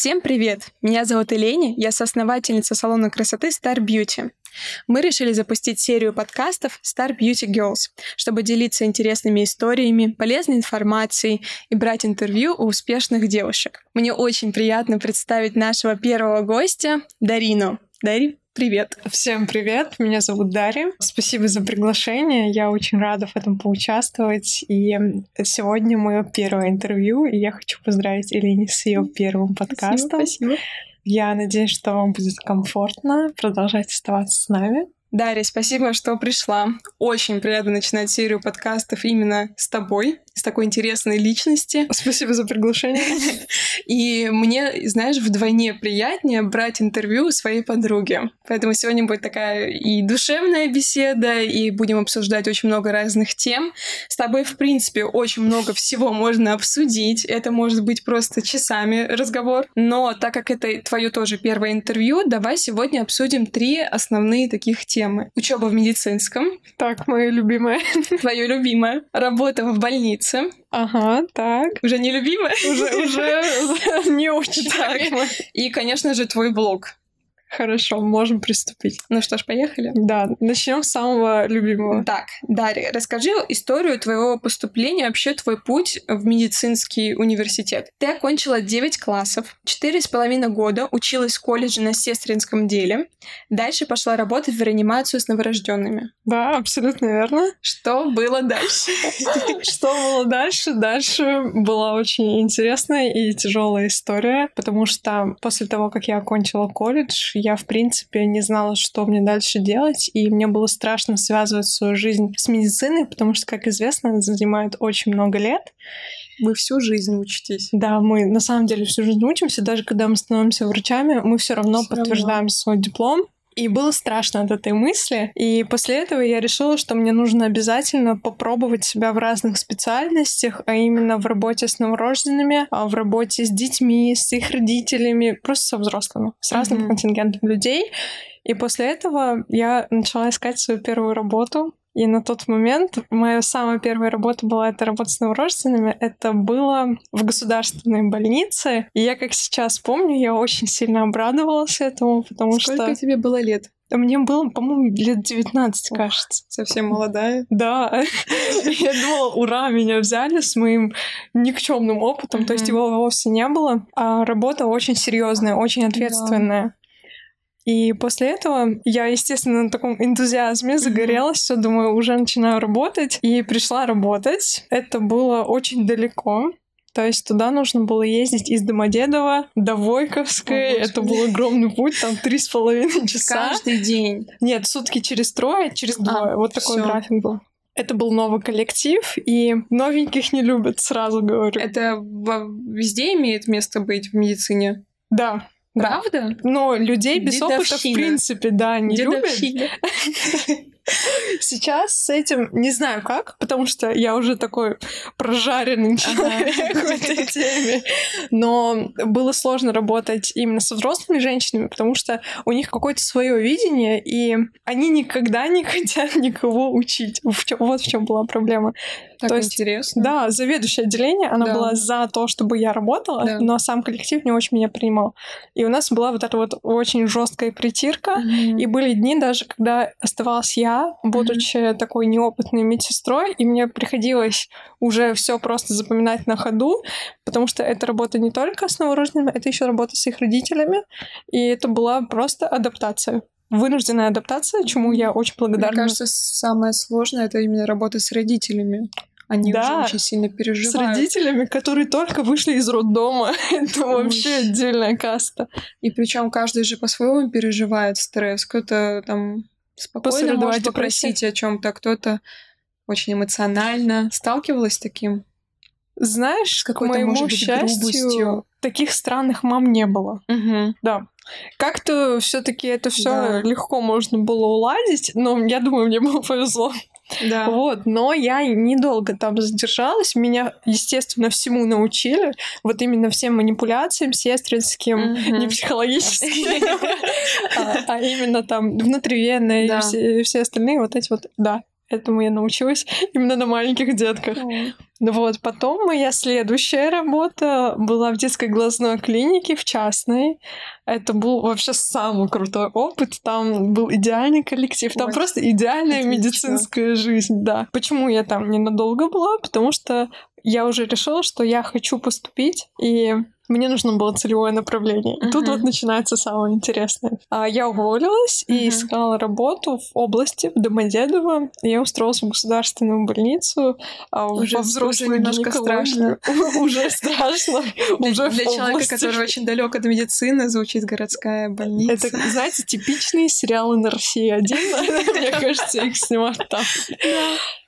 Всем привет! Меня зовут Элени, я соосновательница салона красоты Star Beauty. Мы решили запустить серию подкастов Star Beauty Girls, чтобы делиться интересными историями, полезной информацией и брать интервью у успешных девушек. Мне очень приятно представить нашего первого гостя Дарину. Дари, Привет. Всем привет, меня зовут Дарья. Спасибо за приглашение, я очень рада в этом поучаствовать. И сегодня мое первое интервью, и я хочу поздравить Элине с ее первым подкастом. Спасибо, спасибо. Я надеюсь, что вам будет комфортно продолжать оставаться с нами. Дарья, спасибо, что пришла. Очень приятно начинать серию подкастов именно с тобой с такой интересной личности. Спасибо за приглашение. И мне, знаешь, вдвойне приятнее брать интервью у своей подруги. Поэтому сегодня будет такая и душевная беседа, и будем обсуждать очень много разных тем. С тобой, в принципе, очень много всего можно обсудить. Это может быть просто часами разговор. Но так как это твое тоже первое интервью, давай сегодня обсудим три основные таких темы. Учеба в медицинском. Так, мое любимое. Твое любимое. Работа в больнице больнице. Ага, так. Уже не любимая? Уже, уже не очень так. И, конечно же, твой блог. Хорошо, можем приступить. Ну что ж, поехали? Да, начнем с самого любимого. Так, Дарья, расскажи историю твоего поступления, вообще твой путь в медицинский университет. Ты окончила 9 классов, четыре с половиной года училась в колледже на сестринском деле, дальше пошла работать в реанимацию с новорожденными. Да, абсолютно верно. Что было дальше? Что было дальше? Дальше была очень интересная и тяжелая история, потому что после того, как я окончила колледж, я, в принципе, не знала, что мне дальше делать, и мне было страшно связывать свою жизнь с медициной, потому что, как известно, она занимает очень много лет. Вы всю жизнь учитесь. Да, мы на самом деле всю жизнь учимся, даже когда мы становимся врачами, мы все равно всё подтверждаем равно. свой диплом. И было страшно от этой мысли. И после этого я решила, что мне нужно обязательно попробовать себя в разных специальностях, а именно в работе с новорожденными, а в работе с детьми, с их родителями, просто со взрослыми, с разным mm-hmm. контингентом людей. И после этого я начала искать свою первую работу. И на тот момент моя самая первая работа была это работа с новорожденными. Это было в государственной больнице. И я, как сейчас помню, я очень сильно обрадовалась этому, потому Сколько что... Сколько тебе было лет? Мне было, по-моему, лет 19, кажется. Совсем молодая. Да. Я думала, ура, меня взяли с моим никчемным опытом, то есть его вовсе не было. А работа очень серьезная, очень ответственная. И после этого я, естественно, на таком энтузиазме загорелась, все, думаю, уже начинаю работать. И пришла работать. Это было очень далеко. То есть туда нужно было ездить из Домодедова до Войковской. О, это был огромный путь, там три с половиной часа. Каждый день? Нет, сутки через трое, через а, двое. Вот такой всё. график был. Это был новый коллектив, и новеньких не любят, сразу говорю. Это везде имеет место быть в медицине? Да, Правда? Но людей без опыта, в принципе, да, не любят. Сейчас с этим не знаю как, потому что я уже такой прожаренный человек в этой теме. Но было сложно работать именно со взрослыми женщинами, потому что у них какое-то свое видение, и они никогда не хотят никого учить. Вот в чем была проблема. Так то есть, интересно. Да, заведующее отделение, она да. была за то, чтобы я работала, да. но сам коллектив не очень меня принимал. И у нас была вот эта вот очень жесткая притирка, mm-hmm. и были дни даже, когда оставалась я будучи mm-hmm. такой неопытной медсестрой, и мне приходилось уже все просто запоминать на ходу, потому что это работа не только с новорожденными, это еще работа с их родителями, и это была просто адаптация вынужденная адаптация, чему я очень благодарна. Мне кажется, самое сложное это именно работа с родителями. Они да, уже очень сильно переживают. С родителями, которые только вышли из роддома. это вообще отдельная каста. И причем каждый же по-своему переживает стресс. Кто-то там спокойно может попросить о чем-то, кто-то очень эмоционально. Сталкивалась с таким? Знаешь, какой-то, моему может быть, счастью, грубостью? таких странных мам не было. Угу. Да. Как-то все-таки это все да. легко можно было уладить, но я думаю, мне было повезло. Да. Вот, но я недолго там задержалась. Меня, естественно, всему научили. Вот именно всем манипуляциям сестринским, mm-hmm. не психологическим, а, а именно там внутривенные и все остальные вот эти вот, да, этому я научилась именно на маленьких детках. Ну вот, потом моя следующая работа была в детской глазной клинике, в частной. Это был вообще самый крутой опыт. Там был идеальный коллектив, там Ой, просто идеальная отлично. медицинская жизнь, да. Почему я там ненадолго была? Потому что я уже решила, что я хочу поступить, и мне нужно было целевое направление. И uh-huh. тут вот начинается самое интересное. А я уволилась uh-huh. и искала работу в области, в Домодедово. Я устроилась в государственную больницу. А уже, уже немножко страшно. Уже страшно. Уже Для человека, который очень далек от медицины, звучит городская больница. Это, знаете, типичные сериалы на России один. Мне кажется, их снимают там.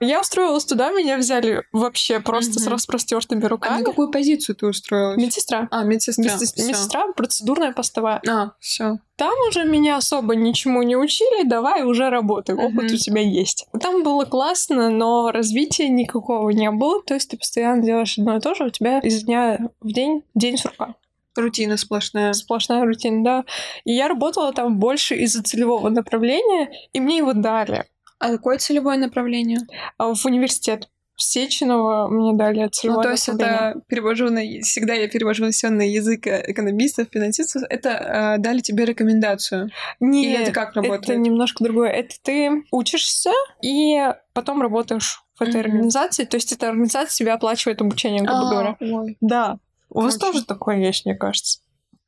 Я устроилась туда, меня взяли вообще просто с распростертыми руками. А на какую позицию ты устроилась? Медсестра. А, медсестра. Медсестра, медсестра процедурная постовая. А, все. Там уже меня особо ничему не учили, давай уже работай, опыт uh-huh. у тебя есть. Там было классно, но развития никакого не было, то есть ты постоянно делаешь одно и то же, у тебя из дня в день день сурка. Рутина сплошная. Сплошная рутина, да. И я работала там больше из-за целевого направления, и мне его дали. А какое целевое направление? А, в университет. Сеченова мне дали целевое Ну, то есть это перевожу на... Всегда я перевожу все на язык э, экономистов, финансистов. Это э, дали тебе рекомендацию? Нет, Или это как работает? это немножко другое. Это ты учишься и потом работаешь в этой mm-hmm. организации. То есть эта организация себе оплачивает обучение, грубо а, говоря. Ой. Да. У вас тоже такое есть, мне кажется.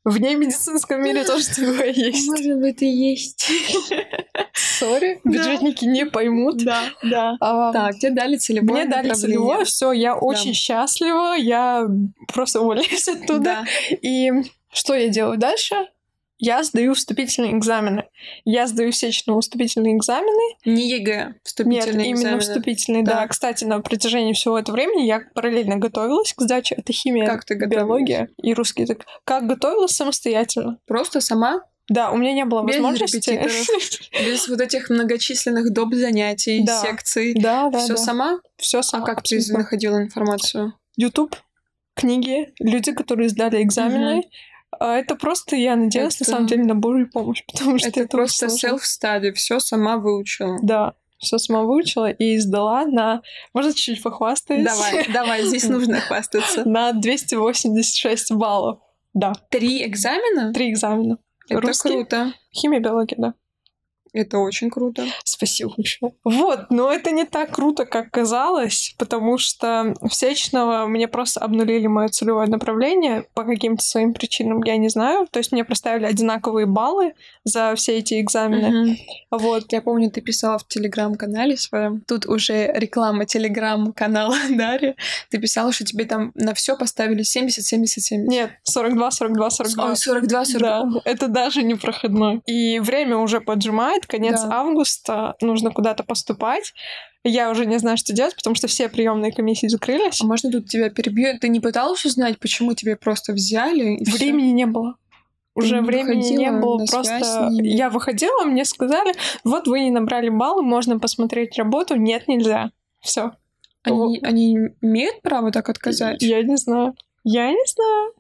В медицинском мире тоже такое есть. Может быть, и есть. Sorry, бюджетники не поймут. Да, да. А, так, тебе дали целевое Мне дали целевое, все, я очень счастлива, я просто уволилась оттуда. И что я делаю дальше? Я сдаю вступительные экзамены. Я сдаю очные вступительные экзамены. Не ЕГЭ, вступительные Нет, именно вступительные, да. да. Кстати, на протяжении всего этого времени я параллельно готовилась к сдаче. Это химия, как ты биология и русский язык. Как готовилась самостоятельно. Просто сама? Да, у меня не было без возможности. Без вот этих многочисленных доп. занятий, да. секций. Да, да. Все да. сама? Все сама. А как ты находила информацию? YouTube, книги, люди, которые сдали экзамены. Угу. А это просто я надеялась, это... на самом деле, на Божью помощь, потому что это, это просто self-study, все сама выучила. Да, все сама выучила и сдала на... Можно чуть-чуть похвастаюсь? Давай, давай, здесь нужно хвастаться. На 286 баллов, да. Три экзамена? Три экзамена. Это Русский, круто. Химия, биология, да. Это очень круто. Спасибо большое. Вот, но это не так круто, как казалось, потому что в Сечного мне просто обнулили мое целевое направление по каким-то своим причинам, я не знаю. То есть мне проставили одинаковые баллы за все эти экзамены. Угу. Вот. Я помню, ты писала в телеграм-канале своем. Тут уже реклама телеграм-канала Дарья. Ты писала, что тебе там на все поставили 70, 70, 70. Нет, 42, 42, 42. Ой, 42, 42. Да, это даже не проходной. И время уже поджимает, конец да. августа, нужно куда-то поступать. Я уже не знаю, что делать, потому что все приемные комиссии закрылись. А можно тут тебя перебью? Ты не пыталась узнать, почему тебе просто взяли? Времени всё? не было. Уже не времени не было, просто я выходила, мне сказали, вот вы не набрали баллы, можно посмотреть работу, нет, нельзя. Все. Они, они имеют право так отказать? Я не знаю. Я не знаю.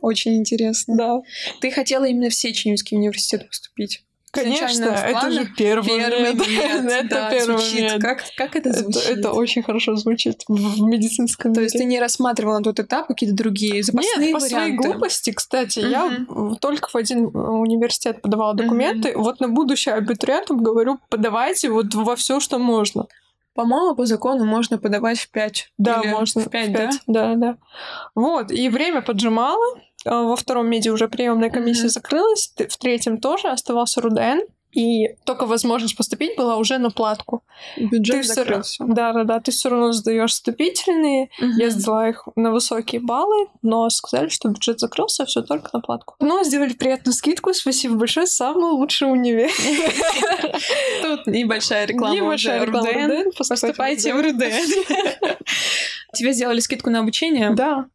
Очень интересно. Да. Ты хотела именно в Сеченевский университет поступить? Конечно, это же первый, первый нет. нет. это да, первый звучит. нет. Как, как это звучит? Это, это очень хорошо звучит в медицинском То мире. есть ты не рассматривала на тот этап какие-то другие запасные Нет, по варианты? своей глупости, кстати, угу. я только в один университет подавала документы. Угу. Вот на будущее абитуриентам говорю, подавайте вот во все, что можно. По-моему, по закону можно подавать в 5. Да, можно. В 5, в 5, да? Да, да. Вот, и время поджимало. А, во втором меди уже приемная комиссия mm-hmm. закрылась, в третьем тоже оставался РУДН и только возможность поступить была уже на платку. Бюджет ты закрылся. Все, да, да, да. Ты все равно сдаешь вступительные. Угу. Я сдала их на высокие баллы, но сказали, что бюджет закрылся, все только на платку. Но сделали приятную скидку. Спасибо большое. Самый лучший универ. Тут небольшая реклама. Небольшая реклама. Поступайте в РУДН. Тебе сделали скидку на обучение? Да.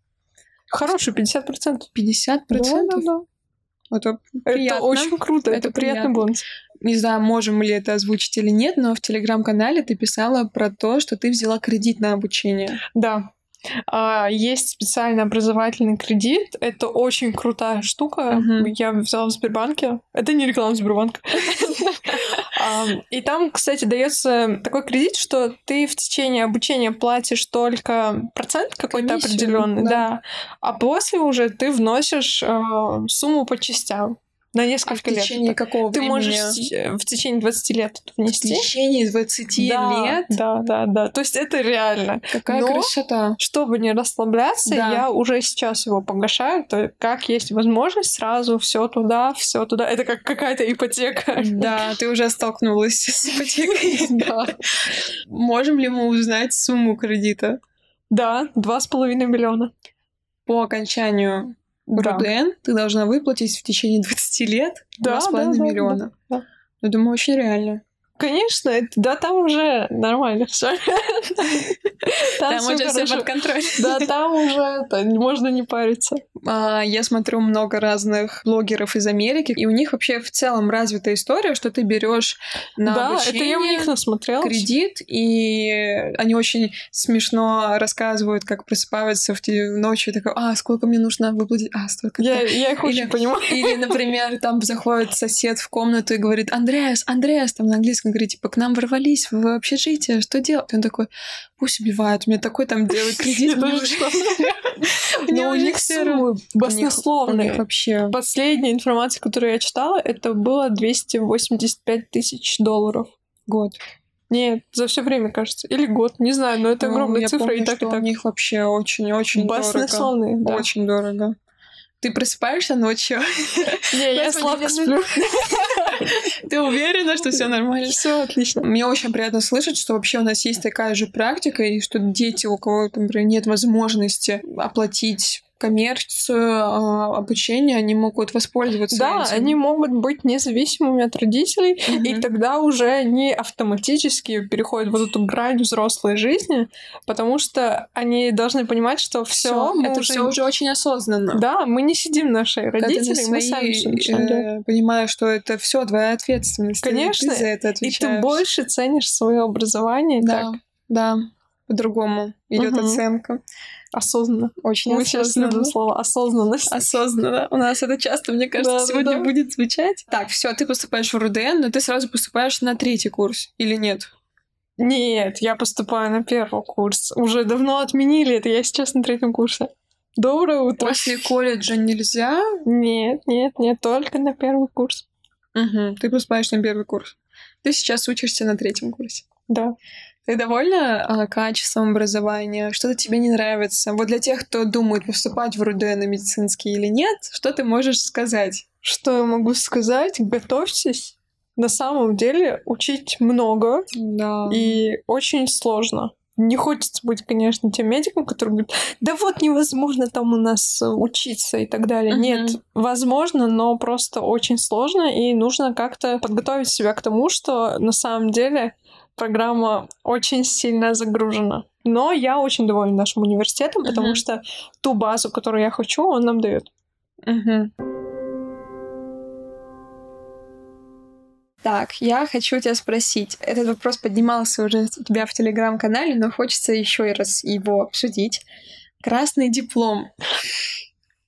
Хорошую, 50%. 50%? Да, да, да. Это приятно. Это очень круто, это, это приятный бонус. Не знаю, можем ли это озвучить или нет, но в телеграм-канале ты писала про то, что ты взяла кредит на обучение. Да, а, есть специальный образовательный кредит. Это очень крутая штука. Uh-huh. Я взяла в Сбербанке. Это не реклама Сбербанка. И там, кстати, дается такой кредит, что ты в течение обучения платишь только процент какой-то определенный, да. да, а после уже ты вносишь э, сумму по частям на несколько а в течение лет. какого Ты времени? можешь э, в течение 20 лет внести. В течение 20 да, лет? Да, да, да. То есть это реально. Какая Но, красота. Чтобы не расслабляться, Да. я уже сейчас его погашаю. То как есть возможность, сразу все туда, все туда. Это как какая-то ипотека. Да, ты уже столкнулась с ипотекой. Да. Можем ли мы узнать сумму кредита? Да, два с половиной миллиона. По окончанию Да. РУДН ты должна выплатить в течение 20 лет Да, 2,5 да, да, миллиона. да, да. Я думаю, очень реально. Конечно, это, да, там уже нормально все. Там уже все под контролем. Да, там уже это, можно не париться. А, Я смотрю много разных блогеров из Америки, и у них вообще в целом развитая история, что ты берешь на да, обучение это я у них насмотрелась. кредит, и они очень смешно рассказывают, как просыпаются в ночью, такой, а, сколько мне нужно выплатить? А, столько. Я, я их Или- очень понимаю. Или, например, там заходит сосед в комнату и говорит, Андреас, Андреас, там на английском говорит, типа, к нам ворвались в общежитие, что делать? Он такой, пусть убивают, мне такой там делают кредит. Но у них У у баснословные. вообще. Последняя информация, которую я читала, это было 285 тысяч долларов. Год. Нет, за все время, кажется. Или год, не знаю, но это Ну, огромная цифра, помню, и так, и так. У них вообще очень-очень дорого. Да. Очень дорого. Ты просыпаешься ночью? Не, я сладко сплю. Ты уверена, что все нормально? Все отлично. Мне очень приятно слышать, что вообще у нас есть такая же практика, и что дети, у кого, например, нет возможности оплатить коммерцию, а, обучение, они могут воспользоваться Да, этим. они могут быть независимыми от родителей, и Мгм. тогда уже они автоматически переходят вот эту грань взрослой жизни, потому что они должны понимать, что все, это все уже очень осознанно. Да, мы не сидим наши родители, на мы сами начинаем делать. э, понимаешь, что это все твоя ответственность. и Конечно, Ты за это И отвечаешь. ты больше ценишь свое образование Да, так да. По-другому идет Мгм. оценка. Осознанно. Очень Мы сейчас любим слово осознанность. Осознанно. У нас это часто, мне кажется, да, сегодня да. будет звучать. Так, все, ты поступаешь в РУДН, но ты сразу поступаешь на третий курс или нет? Нет, я поступаю на первый курс. Уже давно отменили это, я сейчас на третьем курсе. Доброе утро. После колледжа нельзя? Нет, нет, нет, только на первый курс. Угу, ты поступаешь на первый курс. Ты сейчас учишься на третьем курсе. Да. Ты довольна а, качеством образования? Что-то тебе не нравится? Вот для тех, кто думает, поступать в РУДН медицинский или нет, что ты можешь сказать? Что я могу сказать? Готовьтесь. На самом деле учить много Да. и очень сложно. Не хочется быть, конечно, тем медиком, который говорит, да вот невозможно там у нас э, учиться и так далее. Мгм. Нет, возможно, но просто очень сложно, и нужно как-то подготовить себя к тому, что на самом деле программа очень сильно загружена. Но я очень довольна нашим университетом, потому Мгм. что ту базу, которую я хочу, он нам дает. Мгм. Так, я хочу тебя спросить. Этот вопрос поднимался уже у тебя в телеграм-канале, но хочется еще раз его обсудить. Красный диплом.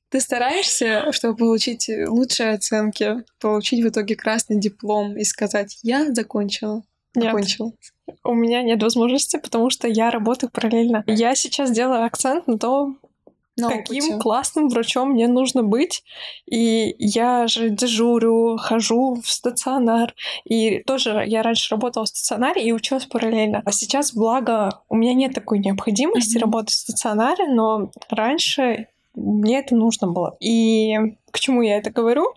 Ты стараешься, чтобы получить лучшие оценки, получить в итоге красный диплом и сказать «я закончила». Нет. Закончила. У меня нет возможности, потому что я работаю параллельно. Я сейчас делаю акцент на том, На каким опыте. классным врачом мне нужно быть. И я же дежурю, хожу в стационар. И тоже я раньше работала в стационаре и училась параллельно. А сейчас, благо, у меня нет такой необходимости Мгм. работать в стационаре, но раньше мне это нужно было. И к чему я это говорю?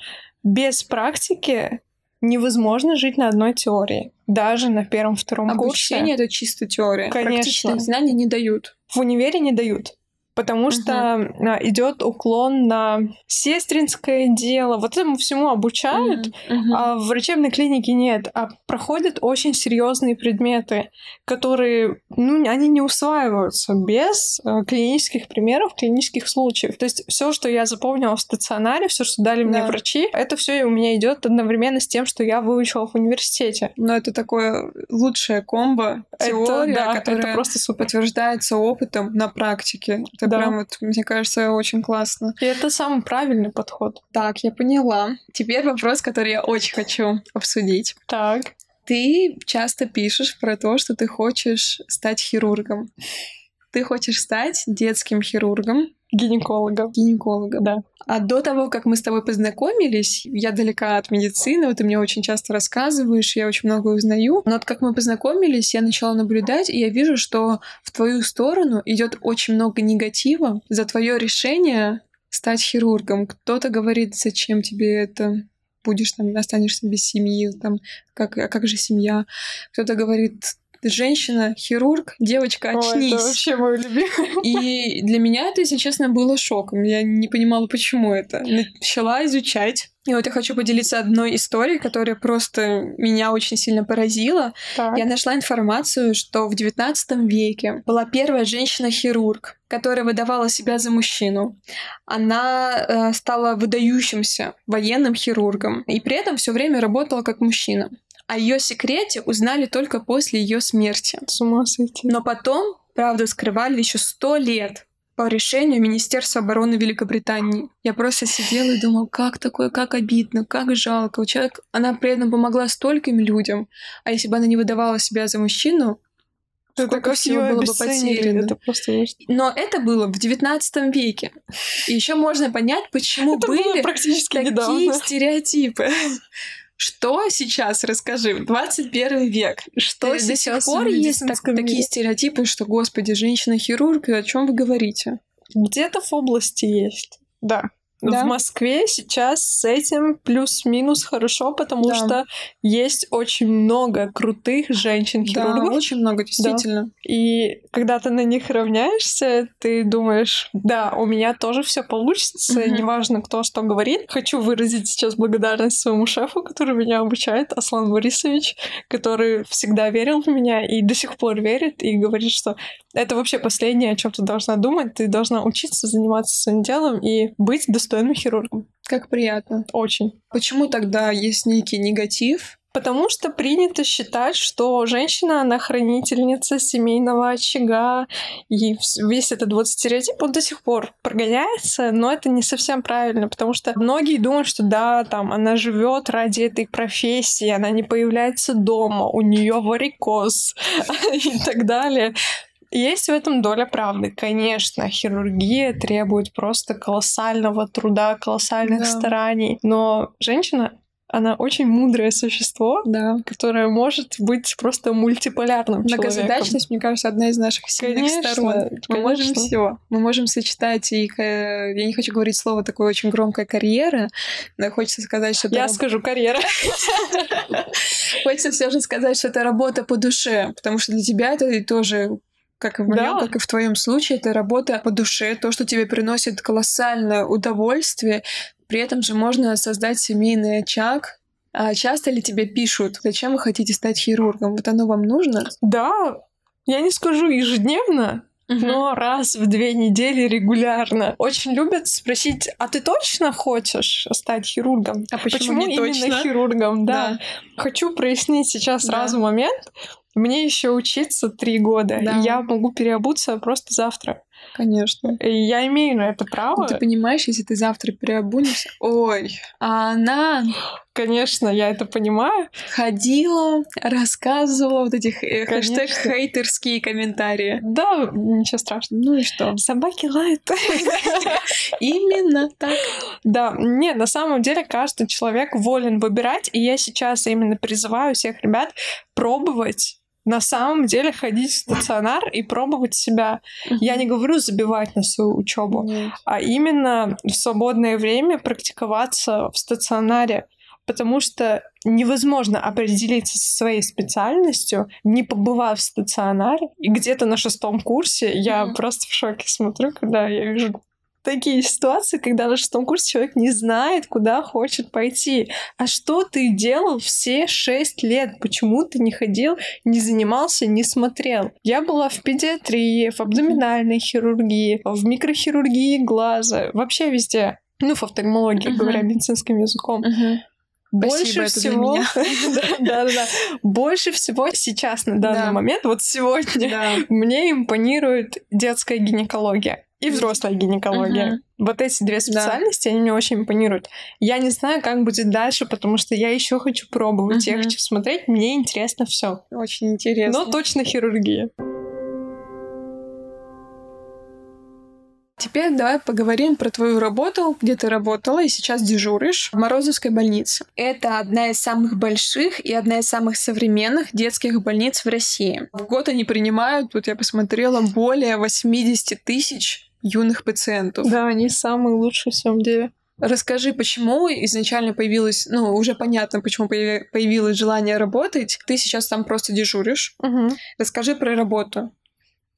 Без практики невозможно жить на одной теории. Даже на первом-втором курсе. Обучение — это чисто теория. Конечно. Практических знаний не дают. в универе не дают. Потому что идет уклон на сестринское дело. Вот этому всему обучают, Мгм. Мгм. а в врачебной клинике нет. А проходят очень серьезные предметы, которые, ну, они не усваиваются без э, клинических примеров, клинических случаев. То есть все, что я запомнила в стационаре, все, что дали мне Да. врачи, это все у меня идет одновременно с тем, что я выучила в университете. Но это такое лучшее комбо, теория, это, да, которая это просто супер. подтверждается опытом на практике. Это Да. прям вот, мне кажется, очень классно. И это самый правильный подход. Так, я поняла. Теперь вопрос, который я очень хочу обсудить. Так. Ты часто пишешь про то, что ты хочешь стать хирургом. Ты хочешь стать детским хирургом. Гинекологом. Гинекологом. Да. А до того, как мы с тобой познакомились, я далека от медицины, вот ты мне очень часто рассказываешь, я очень много узнаю. Но вот как мы познакомились, я начала наблюдать, и я вижу, что в твою сторону идет очень много негатива за твое решение стать хирургом. Кто-то говорит, зачем тебе это, будешь там, останешься без семьи, там, как, а как же семья? Кто-то говорит, женщина, хирург, девочка, очнись. Ой, это вообще мой любимый. И для меня это, если честно, было шоком. Я не понимала, почему это. Начала изучать. И вот я хочу поделиться одной историей, которая просто меня очень сильно поразила. Так. Я нашла информацию, что в XIX веке была первая женщина-хирург, которая выдавала себя за мужчину. Она э, стала выдающимся военным хирургом и при этом все время работала как мужчина. О ее секрете узнали только после ее смерти. С ума сойти. Но потом правду скрывали еще сто лет по решению Министерства обороны Великобритании. Я просто сидела и думала, как такое, как обидно, как жалко. У человека, она при этом помогла стольким людям. А если бы она не выдавала себя за мужчину, это сколько всего было бы потеряно. Это просто. Но это было в XIX веке. И еще можно понять, почему Это были такие недавно. стереотипы. Что сейчас, расскажи, 21 век. Что До сих пор есть так- такие стереотипы, что, господи, женщина-хирург, о чем вы говорите? Где-то в области есть. Да. Да? В Москве сейчас с этим плюс-минус хорошо, потому Да. что есть очень много крутых Да, женщин-хирургов. очень много, действительно. И когда ты на них равняешься, ты думаешь, да, у меня тоже все получится, Мгм. неважно, кто что говорит. Хочу выразить сейчас благодарность своему шефу, который меня обучает, Аслан Борисович, который всегда верил в меня и до сих пор верит, и говорит, что это вообще последнее, о чем ты должна думать. Ты должна учиться заниматься своим делом и быть достойным хирургом. Как приятно. Очень. Почему тогда есть некий негатив? Потому что принято считать, что женщина, она хранительница семейного очага, и весь этот вот стереотип, он до сих пор прогоняется, но это не совсем правильно, потому что многие думают, что да, там, она живет ради этой профессии, она не появляется дома, у нее варикоз и так далее. Есть в этом доля правды. Конечно, хирургия требует просто колоссального труда, колоссальных Да. стараний, но женщина она очень мудрое существо, Да. которое может быть просто мультиполярным человеком. Многозадачность, мне кажется, одна из наших сильных Конечно, сторон. Мы можем все. Мы можем сочетать и, я не хочу говорить слово такое очень громкое карьера, но хочется сказать, что Я раб- скажу карьера. хочется все же сказать, что это работа по душе, потому что для тебя это тоже как и в моем, Да. как и в твоем случае, это работа по душе, то, что тебе приносит колоссальное удовольствие. При этом же можно создать семейный очаг. А часто ли тебе пишут, зачем вы хотите стать хирургом? Вот оно вам нужно? Да, я не скажу ежедневно, Но но раз в две недели регулярно. Очень любят спросить, а ты точно хочешь стать хирургом? а почему, не именно точно? хирургом? Да. Хочу прояснить сейчас Да. сразу момент. Мне еще учиться три года. Да. и Я могу переобуться просто завтра. Конечно. И я имею на это право. Ты понимаешь, если ты завтра переобунешься... Ой, а она Конечно, я это понимаю. ходила, рассказывала вот этих э, хэштег хейтерские комментарии. Да, ничего страшного. Ну и что? Собаки лают. Именно так. Да, не, на самом деле каждый человек волен выбирать, и я сейчас именно призываю всех ребят пробовать на самом деле ходить в стационар и пробовать себя. Я не говорю забивать на свою учебу, а именно в свободное время практиковаться в стационаре. Потому что невозможно определиться со своей специальностью, не побывав в стационаре. И где-то на шестом курсе я просто в шоке смотрю, когда я вижу такие ситуации, когда на шестом курсе человек не знает, куда хочет пойти. А что ты делал все шесть лет? Почему ты не ходил, не занимался, не смотрел? Я была в педиатрии, в абдоминальной хирургии, в микрохирургии глаза, вообще везде. Ну, в офтальмологии, Мгм. говоря медицинским языком. Мгм. Больше Спасибо, всего, да, да, да, больше всего сейчас на данный Да. момент, вот сегодня, мне импонирует детская гинекология. И взрослая гинекология. Угу. Вот эти две специальности, да. они мне очень импонируют. Я не знаю, как будет дальше, потому что я еще хочу пробовать, угу. я хочу смотреть, мне интересно все. Очень интересно. Но точно хирургия. Теперь давай поговорим про твою работу, где ты работала и сейчас дежуришь в Морозовской больнице. Это одна из самых больших и одна из самых современных детских больниц в России. В год они принимают, вот я посмотрела, более 80 тысяч юных пациентов. Да, они самые лучшие в самом деле. Расскажи, почему изначально появилось, ну, уже понятно, почему появилось желание работать. Ты сейчас там просто дежуришь. Угу. Расскажи про работу.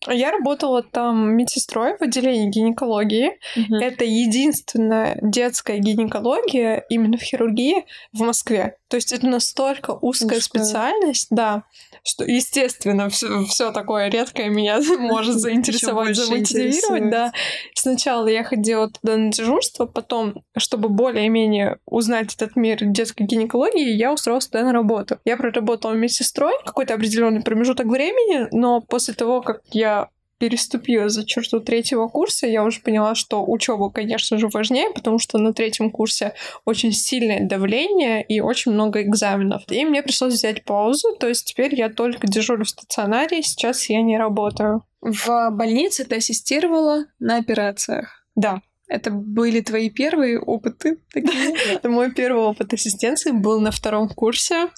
Я работала там медсестрой в отделении гинекологии. Угу. Это единственная детская гинекология именно в хирургии в Москве. То есть это настолько узкая Узкая. специальность, да, что, естественно, все такое редкое меня может заинтересовать, замотивировать, да. Сначала я ходила туда на дежурство, потом, чтобы более-менее узнать этот мир детской гинекологии, я устроилась туда на работу. Я проработала медсестрой какой-то определенный промежуток времени, но после того, как я переступила за черту третьего курса, я уже поняла, что учеба, конечно же, важнее, потому что на третьем курсе очень сильное давление и очень много экзаменов. И мне пришлось взять паузу, то есть теперь я только дежурю в стационаре, сейчас я не работаю. В больнице ты ассистировала на операциях? Да. Это были твои первые опыты? Это мой первый опыт ассистенции был на втором курсе.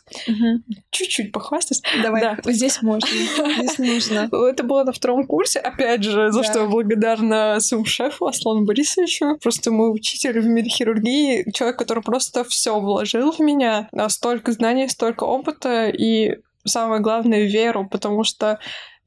Чуть-чуть похвастаюсь. Давай, да. здесь можно, здесь нужно. Это было на втором курсе, опять же, за что я благодарна своему шефу Аслану Борисовичу. Просто мой учитель в мире хирургии, человек, который просто все вложил в меня. Столько знаний, столько опыта и самое главное, веру, потому что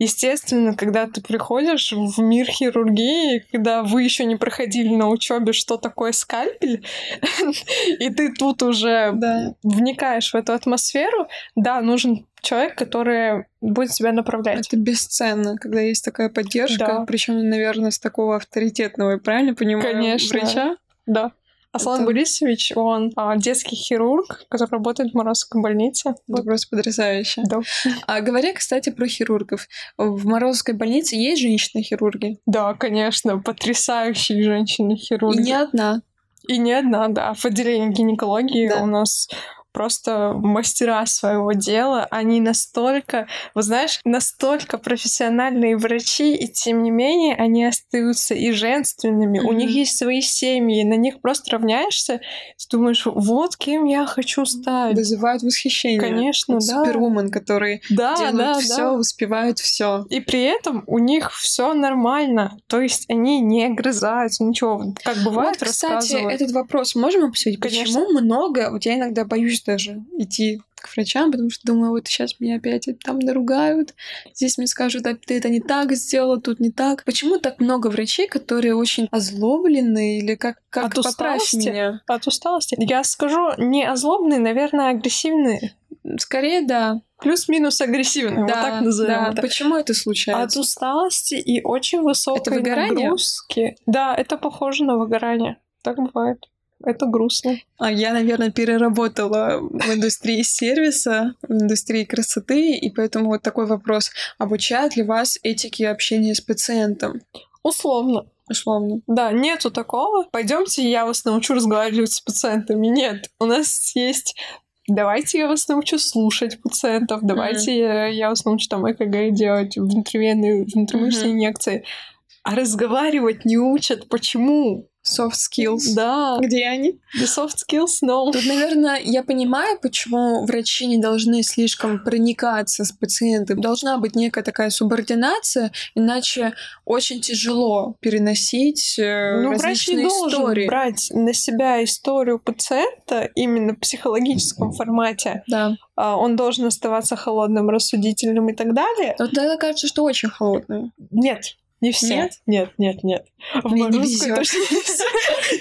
Естественно, когда ты приходишь в мир хирургии, когда вы еще не проходили на учебе, что такое скальпель, и ты тут уже да. вникаешь в эту атмосферу, да, нужен человек, который будет тебя направлять. Это бесценно, когда есть такая поддержка, да. причем, наверное, с такого авторитетного, правильно понимаю, Конечно. врача? Да. Аслан это... Борисович, он а, детский хирург, который работает в Морозовской больнице. Это вот. просто потрясающе. Да. А говоря, кстати, про хирургов. В Морозовской больнице есть женщины-хирурги? Да, конечно, потрясающие женщины-хирурги. И не одна. И не одна, да. В отделении гинекологии да. у нас просто мастера своего дела. Они настолько, вы знаешь, настолько профессиональные врачи, и тем не менее они остаются и женственными. Mm-hmm. У них есть свои семьи, на них просто равняешься, ты думаешь, вот кем я хочу стать. Вызывают восхищение. Конечно, вот да. Супервумен, которые да, делают да, все, да. успевают все. И при этом у них все нормально. То есть они не огрызаются, ничего. Как бывает, вот, кстати, этот вопрос можем обсудить? Конечно. Почему много? Вот я иногда боюсь боюсь даже идти к врачам, потому что думаю, вот сейчас меня опять там наругают, здесь мне скажут, а ты это не так сделала, тут не так. Почему так много врачей, которые очень озлоблены или как, как От усталости? меня? От усталости? Я скажу, не озлобные, наверное, агрессивные. Скорее, да. Плюс-минус агрессивные, да, вот так назовем. Да. Это. Почему это случается? От усталости и очень высокой это выгорание? нагрузки. Да, это похоже на выгорание. Так бывает. Это грустно. А я, наверное, переработала в индустрии сервиса, в индустрии красоты, и поэтому вот такой вопрос. Обучают ли вас этике общения с пациентом? Условно. Условно. Да, нету такого. Пойдемте, я вас научу разговаривать с пациентами. Нет, у нас есть Давайте я вас научу слушать пациентов, давайте mm-hmm. я вас научу там ЭКГ делать, внутривенные, внутримышечные mm-hmm. инъекции. А разговаривать не учат. Почему? Soft skills. Да. Где они? The soft skills, no. Тут, наверное, я понимаю, почему врачи не должны слишком проникаться с пациентом. Должна быть некая такая субординация, иначе очень тяжело переносить э, ну, врач не должен брать на себя историю пациента именно в психологическом формате. Да. А, он должен оставаться холодным, рассудительным и так далее. Но тогда кажется, что очень холодный. Нет, не все. Нет? Нет, нет, нет. В Мне не везет.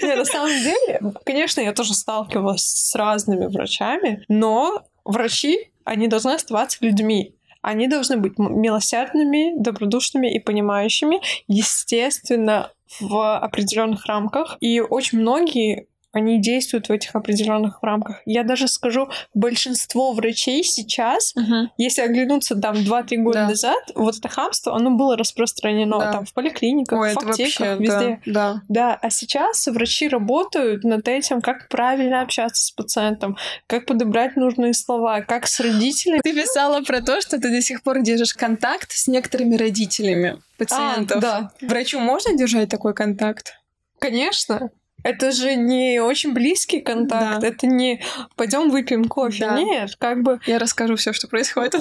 Нет, на самом деле, конечно, я тоже сталкивалась с разными врачами, но врачи, они должны оставаться людьми. Они должны быть милосердными, добродушными и понимающими, естественно, в определенных рамках. И очень многие они действуют в этих определенных рамках. Я даже скажу, большинство врачей сейчас, Мгм. если оглянуться там 2-3 года Да. назад, вот это хамство, оно было распространено Да. там в поликлиниках, Ой, в аптеках, вообще, везде. да, да. Да, а сейчас врачи работают над этим, как правильно общаться с пациентом, как подобрать нужные слова, как с родителями. Ты писала про то, что ты до сих пор держишь контакт с некоторыми родителями пациентов. А, да, Врачу можно держать такой контакт? конечно. Это же не очень близкий контакт, Да. это не пойдем выпьем кофе. Да. Нет, как бы Я расскажу все, что происходит.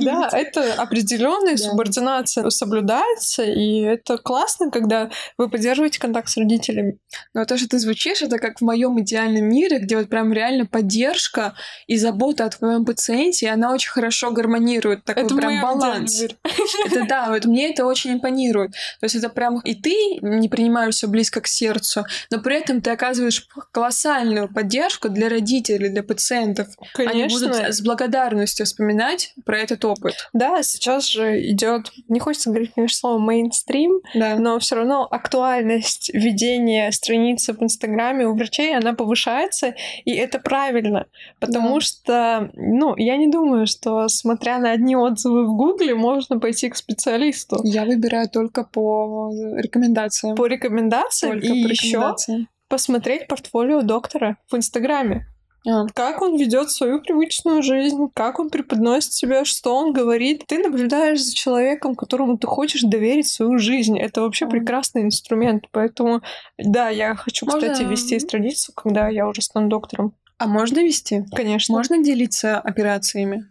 Да, это определенная субординация соблюдается, и это классно, когда вы поддерживаете контакт с родителями. Но то, что ты звучишь, это как в моем идеальном мире, где вот прям реально поддержка и забота о твоем пациенте, и она очень хорошо гармонирует, такой это прям баланс. Это да, вот мне это очень импонирует. То есть это прям и ты не принимаешь все близко к сердцу, но при этом ты оказываешь колоссальную поддержку для родителей, для пациентов. Они будут Конечно. с благодарностью вспоминать про этот опыт. Да, сейчас же идет, не хочется говорить, конечно, слово мейнстрим, Да. но все равно актуальность ведения страницы в Инстаграме у врачей, она повышается, и это правильно, потому Да. что, ну, я не думаю, что, смотря на одни отзывы в Гугле, можно пойти к специалисту. Я выбираю только по рекомендациям. По рекомендациям Только и по еще. Посмотреть портфолио доктора в Инстаграме. А, Как он ведет свою привычную жизнь, как он преподносит себя, что он говорит. Ты наблюдаешь за человеком, которому ты хочешь доверить свою жизнь. Это вообще Мгм. прекрасный инструмент. Поэтому, да, я хочу, Можно- кстати, вести страницу, когда я уже стану доктором. а можно вести? Конечно. Можно делиться операциями?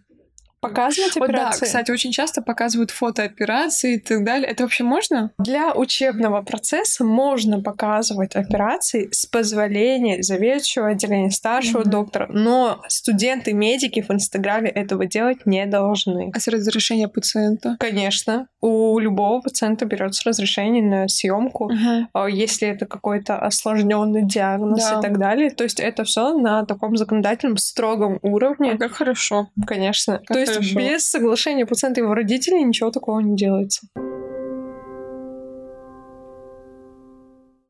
Показывать Вот да, операции. кстати, очень часто показывают фото операции и так далее. Это вообще можно? Для учебного процесса можно показывать операции с позволения заведующего отделения старшего Мгм. доктора, но студенты-медики в Инстаграме этого делать не должны. А с разрешения пациента? Конечно, у любого пациента берется разрешение на съемку, а если это какой-то осложненный диагноз Да. и так далее. То есть это все на таком законодательном строгом уровне, А как хорошо. конечно. Как То есть хорошо. без соглашения пациента и его родителей ничего такого не делается.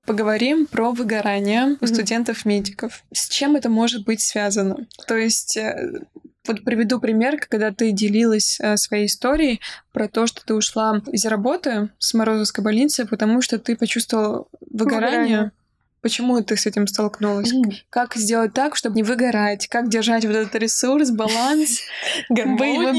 Поговорим про выгорание у Мгм. студентов-медиков. С чем это может быть связано? То есть, э, вот приведу пример, когда ты делилась э, своей историей про то, что ты ушла из работы с Морозовской больницы, потому что ты почувствовала выгорание. Выгорание. Почему ты с этим столкнулась? Как сделать так, чтобы не выгорать? Как держать вот этот ресурс, баланс?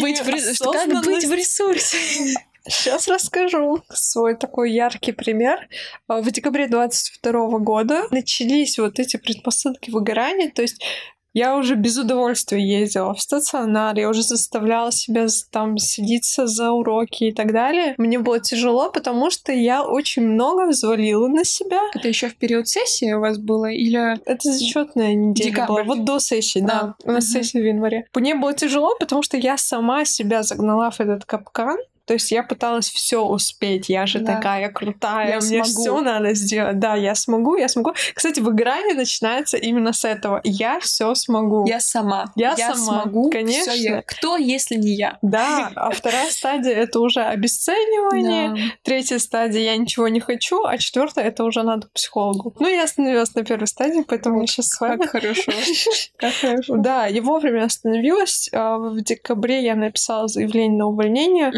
Быть- в что- Как быть в ресурсе? Сейчас расскажу свой такой яркий пример. А, В декабре 22 года начались вот эти предпосылки выгорания, то есть я уже без удовольствия ездила в стационар, я уже заставляла себя там садиться за уроки и так далее. Мне было тяжело, потому что я очень много взвалила на себя. Это еще в период сессии у вас было? Или Это зачетная неделя Декабрь. была. Вот до сессии, да. А, У нас мгм. сессия в январе. Мне было тяжело, потому что я сама себя загнала в этот капкан. То есть я пыталась все успеть. Я же Да. такая крутая, Я мне смогу. все надо сделать. Да, я смогу, я смогу. Кстати, выгорание начинается именно с этого. Я все смогу. я сама? Я сама, смогу. конечно. Я. Кто, если не я? Да, а вторая стадия это уже обесценивание. Да. Третья стадия я ничего не хочу, а четвертая это уже надо к психологу. Ну, я остановилась на первой стадии, поэтому я сейчас с вами. Как хорошо. Как хорошо. Да, и вовремя остановилась. А, В декабре я написала заявление на увольнение,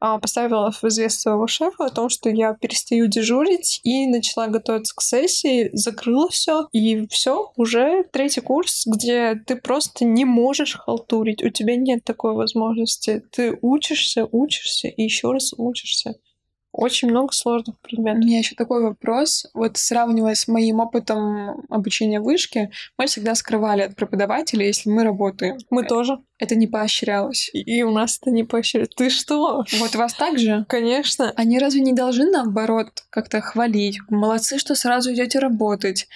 поставила в известие своего шефа о том, что я перестаю дежурить, и начала готовиться к сессии, закрыла все, и все, уже третий курс, где ты просто не можешь халтурить, у тебя нет такой возможности. Ты учишься, учишься и еще раз учишься. Очень много сложных У предметов. меня еще такой вопрос. Вот сравнивая с моим опытом обучения в вышке, мы всегда скрывали от преподавателя, если мы работаем. Мы тоже. Это не поощрялось. И и у нас это не поощряет. Ты что? Вот у вас так же? Конечно. Они разве не должны, наоборот, как-то хвалить? Молодцы, что сразу идете работать.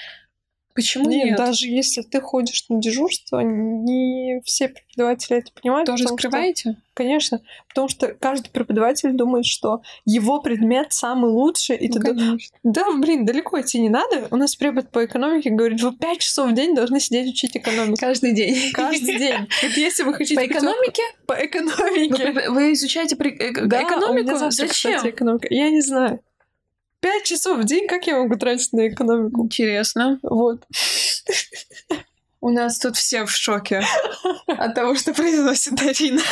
Почему Нет, нет? даже если ты ходишь на дежурство, не все преподаватели это понимают. Тоже потому что- скрываете? конечно, потому что каждый преподаватель думает, что его предмет самый лучший, и Ну, ты конечно. да, блин, далеко идти не надо. У нас препод по экономике говорит, вы пять часов в день должны сидеть учить экономику. Каждый день. Каждый день. Вот если вы хотите... По экономике? По экономике. вы изучаете э- экономику? Зачем? Я не знаю. Пять часов в день, как я могу тратить на экономику? Интересно. Вот. У нас тут все в шоке от того, что произносит Арина.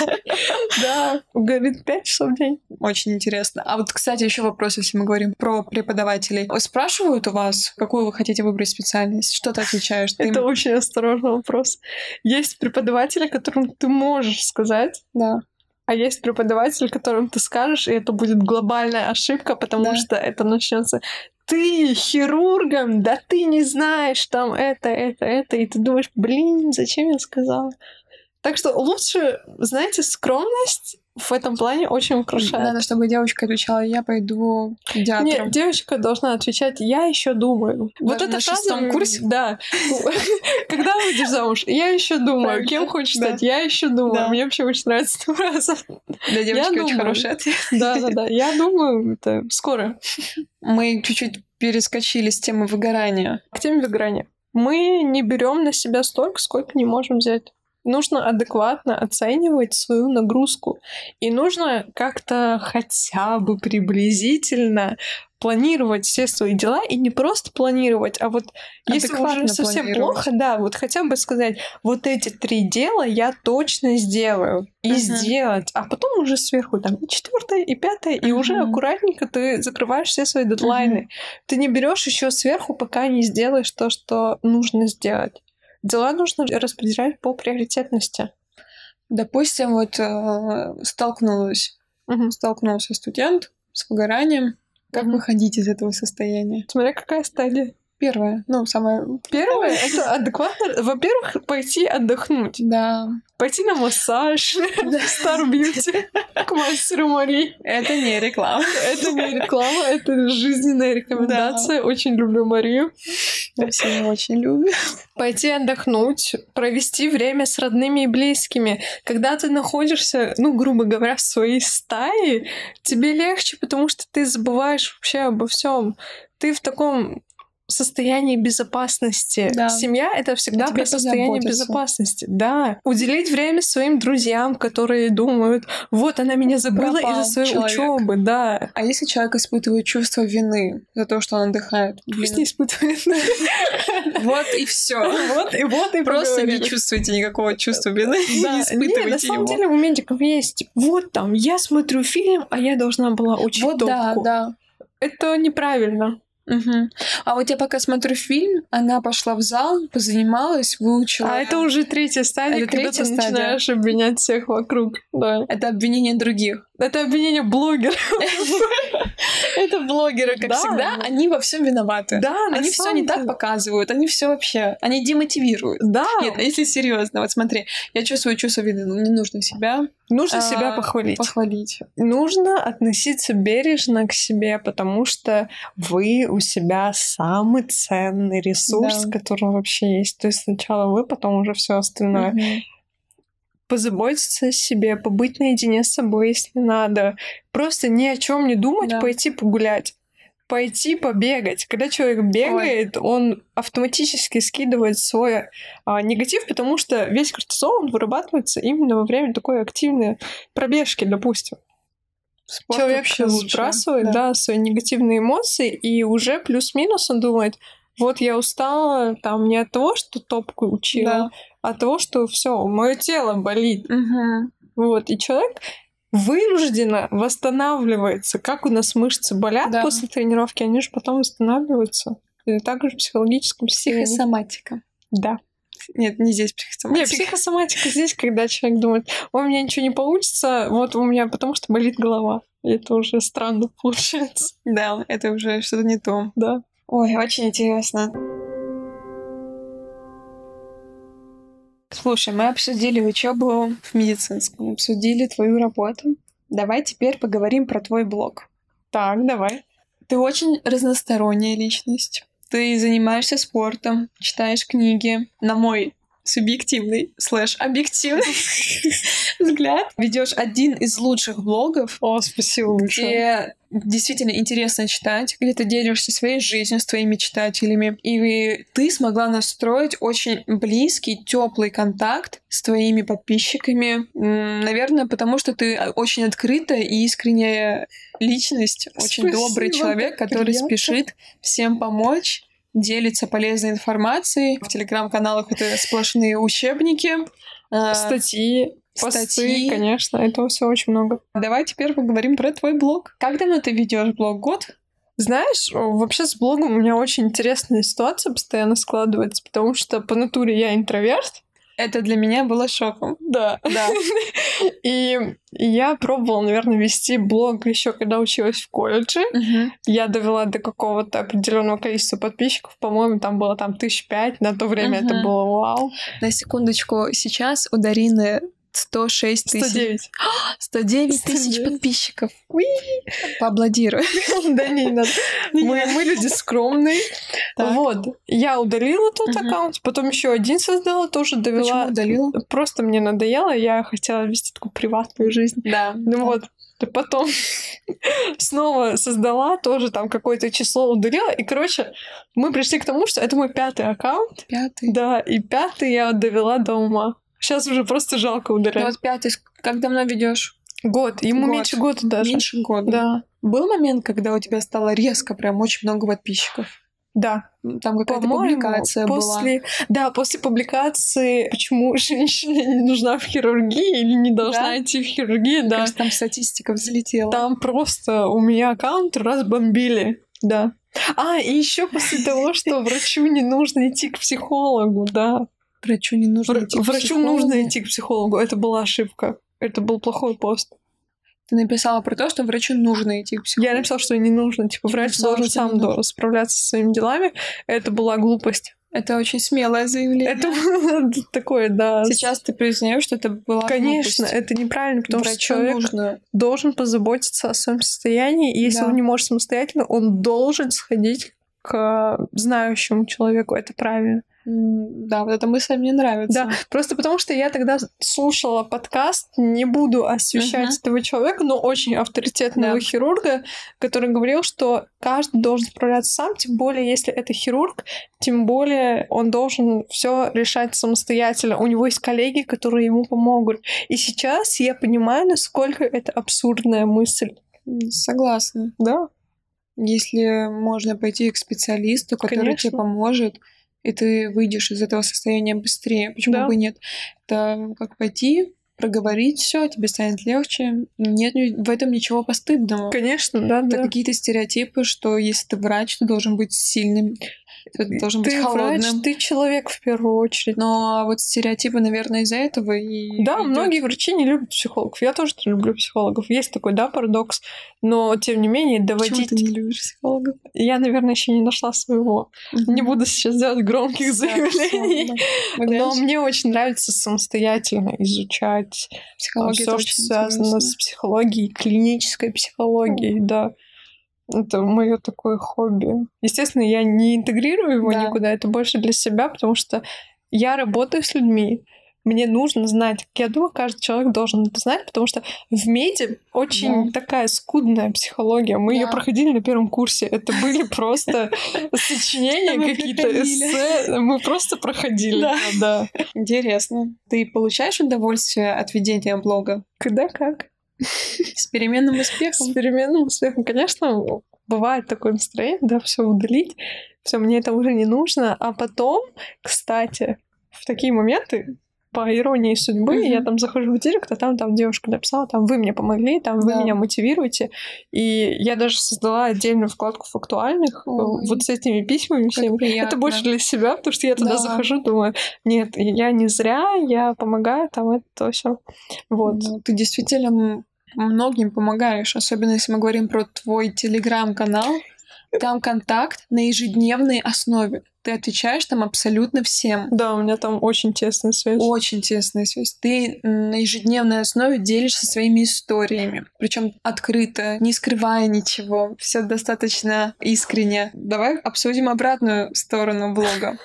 Да, говорит 5 часов в день. Очень интересно. А вот, кстати, еще вопрос, если мы говорим про преподавателей. Спрашивают у вас, какую вы хотите выбрать специальность? Что ты отвечаешь? Ты... Это очень осторожный вопрос. Есть преподаватели, которым ты можешь сказать. Да. А есть преподаватель, которым ты скажешь, и это будет глобальная ошибка, потому да. что это начнется ты хирургом, да ты не знаешь там это, это, это, и ты думаешь, блин, зачем я сказала? Так что лучше, знаете, скромность в этом плане очень украшает. Надо, чтобы девочка отвечала, я пойду к Нет, девочка должна отвечать, я еще думаю. Даже вот это на фраза, шестом курсе? Да. Когда выйдешь замуж? Я еще думаю. Кем хочешь стать? Я еще думаю. Мне вообще очень нравится эта фраза. Для девочки очень хороший ответ. Да, да, да. Я думаю, это скоро. Мы чуть-чуть перескочили с темы выгорания. К теме выгорания. Мы не берем на себя столько, сколько не можем взять. Нужно адекватно оценивать свою нагрузку. И нужно как-то хотя бы приблизительно планировать все свои дела и не просто планировать, а вот если уже совсем плохо, да, вот хотя бы сказать, вот эти три дела я точно сделаю и uh-huh. сделать, а потом уже сверху там и четвертое, и пятое, uh-huh. и уже аккуратненько ты закрываешь все свои дедлайны. Uh-huh. Ты не берешь еще сверху, пока не сделаешь то, что нужно сделать. Дела нужно распределять по приоритетности. Допустим, вот э, столкнулась, угу. столкнулся студент с выгоранием. Как угу. выходить из этого состояния? Смотря какая стадия. Первое, ну, самое... Первое — это адекватно. Во-первых, пойти отдохнуть. Да. Пойти на массаж Star Beauty к мастеру Марии. Это не реклама. Это не реклама, это жизненная рекомендация. Очень люблю Марию. Я все очень люблю. Пойти отдохнуть, провести время с родными и близкими. Когда ты находишься, ну, грубо говоря, в своей стае, тебе легче, потому что ты забываешь вообще обо всем. Ты в таком состоянии безопасности. Да. Семья это всегда про состояние безопасности. Да. Уделить время своим друзьям, которые думают, вот она меня забыла из-за своей учебы, да. А если человек испытывает чувство вины за то, что он отдыхает? Пусть не испытывает. Вот и все. Вот и вот и просто не чувствуете никакого чувства вины. Не испытывайте На самом деле у медиков есть. Вот там, я смотрю фильм, а я должна была учить Вот да, да. Это неправильно. Угу. А вот я пока смотрю фильм, она пошла в зал, позанималась, выучила. А это уже третья стадия, это когда третья ты стадия. начинаешь обвинять всех вокруг. Да. Это обвинение других. Это обвинение блогеров. Это блогеры, как всегда, они во всем виноваты. Да, они все не так показывают, они все вообще, они демотивируют. Да. Нет, если серьезно, вот смотри, я чувствую чувство вины, ну не нужно себя. Нужно а, себя похвалить. Похвалить. Нужно относиться бережно к себе, потому что вы у себя самый ценный ресурс, который вообще есть. То есть сначала вы, потом уже все остальное позаботиться о себе, побыть наедине с собой, если надо. Просто ни о чем не думать, да. пойти погулять пойти побегать. Когда человек бегает, Ой. он автоматически скидывает свой а, негатив, потому что весь кортизол он вырабатывается именно во время такой активной пробежки, допустим. Спорт человек сбрасывает, да. да, свои негативные эмоции, и уже плюс-минус он думает, вот я устала там не от того, что топку учила, да. От того, что все, мое тело болит. Угу. Вот, и человек вынужденно восстанавливается. Как у нас мышцы болят да. после тренировки, они же потом восстанавливаются. И также в психологическом состоянии. Психосоматика. Да. Нет, не здесь психосоматика. Нет, психосоматика здесь, когда человек думает, у меня ничего не получится, вот у меня потому что болит голова. И это уже странно получается. Да, это уже что-то не то. Да. Ой, очень интересно. Слушай, мы обсудили учебу в медицинском, обсудили твою работу. Давай теперь поговорим про твой блог. Так, давай. Ты очень разносторонняя личность. Ты занимаешься спортом, читаешь книги. На мой субъективный слэш объективный взгляд. Ведешь один из лучших блогов. О, спасибо большое. Где действительно интересно читать, где ты делишься своей жизнью с твоими читателями. И ты смогла настроить очень близкий, теплый контакт с твоими подписчиками. Наверное, потому что ты очень открытая и искренняя личность, очень Спасибо, добрый человек, который приятно. спешит всем помочь делится полезной информацией. В телеграм-каналах это сплошные учебники. э, Статьи, посты, статьи. конечно, этого все очень много. Давай теперь поговорим про твой блог. Как давно ты ведешь блог? Год? Знаешь, вообще с блогом у меня очень интересная ситуация постоянно складывается, потому что по натуре я интроверт, это для меня было шоком. Да. Да. И я пробовала, наверное, вести блог еще когда училась в колледже. Угу. Я довела до какого-то определенного количества подписчиков. По-моему, там было там тысяч пять. На то время угу. это было вау. На секундочку, сейчас у Дарины 106 тысяч. 109. 109 тысяч подписчиков. Уи! Поаплодирую. Да не, не надо. Мы, мы люди скромные. Вот. Я удалила тот аккаунт, потом еще один создала, тоже довела. Почему удалила? Просто мне надоело, я хотела вести такую приватную жизнь. Да. Ну вот. Потом снова создала, тоже там какое-то число удалила. И, короче, мы пришли к тому, что это мой пятый аккаунт. Пятый? Да, и пятый я довела до ума. Сейчас уже просто жалко удалять. Ну вот пятый, как давно ведешь? Год. Ему Год. меньше года даже. Меньше года. Да. Был момент, когда у тебя стало резко прям очень много подписчиков? Да. Там какая-то публикация после... была. Да, после публикации «Почему женщина не нужна в хирургии или не должна да? идти в хирургию», Мне да. Кажется, там статистика взлетела. Там просто у меня аккаунт разбомбили, да. А, и еще после того, что врачу не нужно идти к психологу, да. Врачу не нужно Вр- идти к Врачу психологу. нужно идти к психологу. Это была ошибка. Это был плохой пост. Ты написала про то, что врачу нужно идти к психологу. Я написала, что не нужно. Типа, врач написала, должен сам нужно. справляться со своими делами. Это была глупость. Это очень смелое заявление. Это такое, да. Сейчас ты признаешь, что это была Конечно, глупость. это неправильно, потому что человек нужно. должен позаботиться о своем состоянии, и если Да. он не может самостоятельно, он должен сходить к знающему человеку. Это правильно. Да, вот эта мысль мне нравится. Да, просто потому что я тогда слушала подкаст, не буду освещать Мгм. этого человека, но очень авторитетного Да. хирурга, который говорил, что каждый должен справляться сам, тем более если это хирург, тем более он должен все решать самостоятельно. У него есть коллеги, которые ему помогут. И сейчас я понимаю, насколько это абсурдная мысль. Согласна. Да, Если можно пойти к специалисту, который Конечно. тебе поможет, и ты выйдешь из этого состояния быстрее. Почему Да. бы нет? Это как пойти, проговорить все, тебе станет легче. Нет в этом ничего постыдного. конечно, да, Это да. какие-то стереотипы, что если ты врач, ты должен быть сильным, ты должен быть Ты холодным. врач, ты человек в первую очередь. Но вот стереотипы, наверное, из-за этого и Да, идёт. многие врачи не любят психологов. Я тоже не люблю психологов. Есть такой, да, парадокс. Но, тем не менее, Почему доводить... ты не любишь психологов? Я, наверное, еще не нашла своего. Не буду сейчас делать громких заявлений. да. Но мне очень нравится самостоятельно изучать Психология все, что связано с психологией, клинической психологией, да. Это мое такое хобби. Естественно, я не интегрирую его Да. никуда, это больше для себя, потому что я работаю с людьми. Мне нужно знать. Я думаю, каждый человек должен это знать, потому что в меди очень такая скудная психология. Мы ее Да. проходили на первом курсе. Это были просто сочинения, какие-то эссе. Мы просто проходили. Да. да. Интересно. Ты получаешь удовольствие от ведения блога? Когда как? С переменным С успехом? переменным успехом, конечно, бывает такое настроение, да, все удалить, все, мне это уже не нужно. А потом, кстати, в такие моменты, по иронии судьбы, Мгм. я там захожу в директ, а там, там девушка написала, там вы мне помогли, там вы Да. меня мотивируете. И я даже создала отдельную вкладку в актуальных э, Ой. вот с этими письмами Как всеми. приятно. Это больше для себя, потому что я туда Да. захожу, думаю, нет, я не зря, я помогаю, там это все. Вот. Ну, Ты действительно многим помогаешь, особенно если мы говорим про твой телеграм-канал. Там контакт на ежедневной основе. Ты отвечаешь там абсолютно всем. Да, у меня там очень тесная связь. Очень тесная связь. Ты на ежедневной основе делишься своими историями. Причем открыто, не скрывая ничего. Все достаточно искренне. Давай обсудим обратную сторону блога.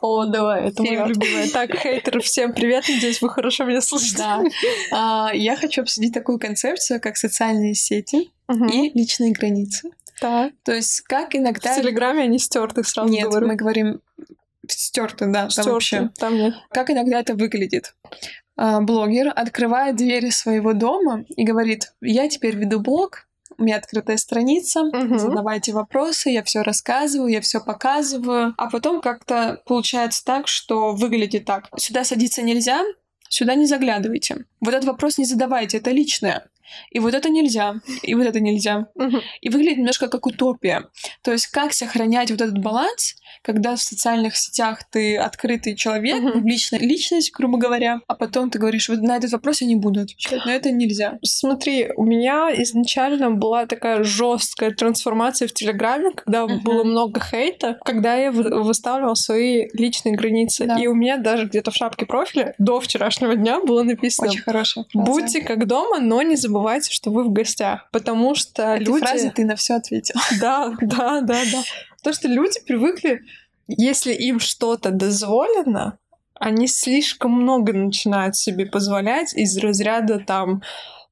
О, давай, это моя любимая. Так, хейтеры, всем привет, надеюсь, вы хорошо меня слышите. Да. А, Я хочу обсудить такую концепцию, как социальные сети и личные границы. Так. То есть как В иногда... Телеграме они стерты, сразу Нет, говорю. мы говорим стерты, да, там Стёрты, вообще. Там нет. Как иногда это выглядит? А, Блогер открывает двери своего дома и говорит, я теперь веду блог, у меня открытая страница, угу. задавайте вопросы, я все рассказываю, я все показываю. А потом как-то получается так, что выглядит так. Сюда садиться нельзя, сюда не заглядывайте. Вот этот вопрос не задавайте, это личное. И вот это нельзя, и вот это нельзя. И выглядит немножко как утопия. То есть как сохранять вот этот баланс, когда в социальных сетях ты открытый человек, uh публичная личность, грубо говоря, а потом ты говоришь, вот на этот вопрос я не буду отвечать, но это нельзя. Смотри, у меня изначально была такая жесткая трансформация в Телеграме, когда uh было много хейта, когда я выставляла свои личные границы. Да. И у меня даже где-то в шапке профиля до вчерашнего дня было написано Очень хорошая «Будьте как дома, но не забывайте забывайте, что вы в гостях, потому что Этой люди... фразе ты на все ответил. Да, да, да, да. Потому что люди привыкли, если им что-то дозволено, они слишком много начинают себе позволять из разряда там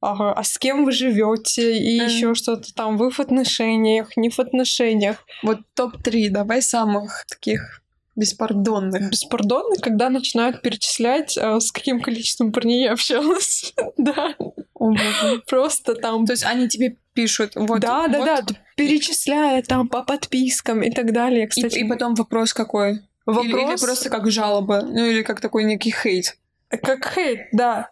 ага, а с кем вы живете и mm. еще что-то там, вы в отношениях, не в отношениях. Вот топ-3 давай самых таких Беспардонных. Беспардонных, когда начинают перечислять, э, с каким количеством парней я общалась. да. Просто там... То есть они тебе пишут, вот... Да, да, да, перечисляя там по подпискам и так далее, кстати. И, потом вопрос какой? Вопрос... Или, или просто как жалоба, ну или как такой некий хейт. Как хейт, да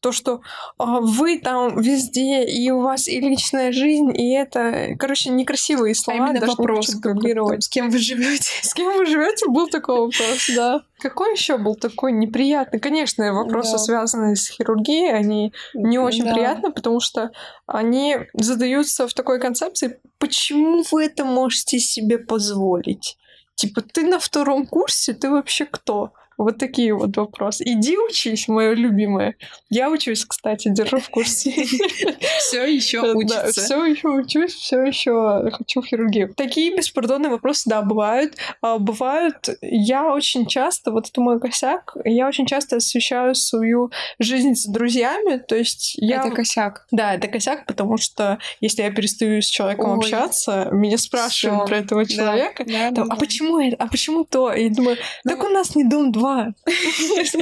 то, что а, вы там везде, и у вас и личная жизнь, и это, короче, некрасивые слова. А именно даже вопрос, не с кем вы живете? С кем вы живете, был такой вопрос, да. Какой еще был такой неприятный? Конечно, вопросы, да. связанные с хирургией, они не очень да. приятны, потому что они задаются в такой концепции, почему вы это можете себе позволить? Типа, ты на втором курсе, ты вообще кто? Вот такие вот вопросы. Иди учись, мое любимое. Я учусь, кстати, держу в курсе. Все еще учиться. Все еще учусь, все еще хочу хирургию. Такие беспардонные вопросы, да, бывают. А, бывают, я очень часто, вот это мой косяк, я очень часто освещаю свою жизнь с друзьями, то есть я... Это косяк. Да, это косяк, потому что если я перестаю с человеком общаться, меня спрашивают про этого человека, а почему это, а почему то? И я думаю, ну так у нас не дом два права.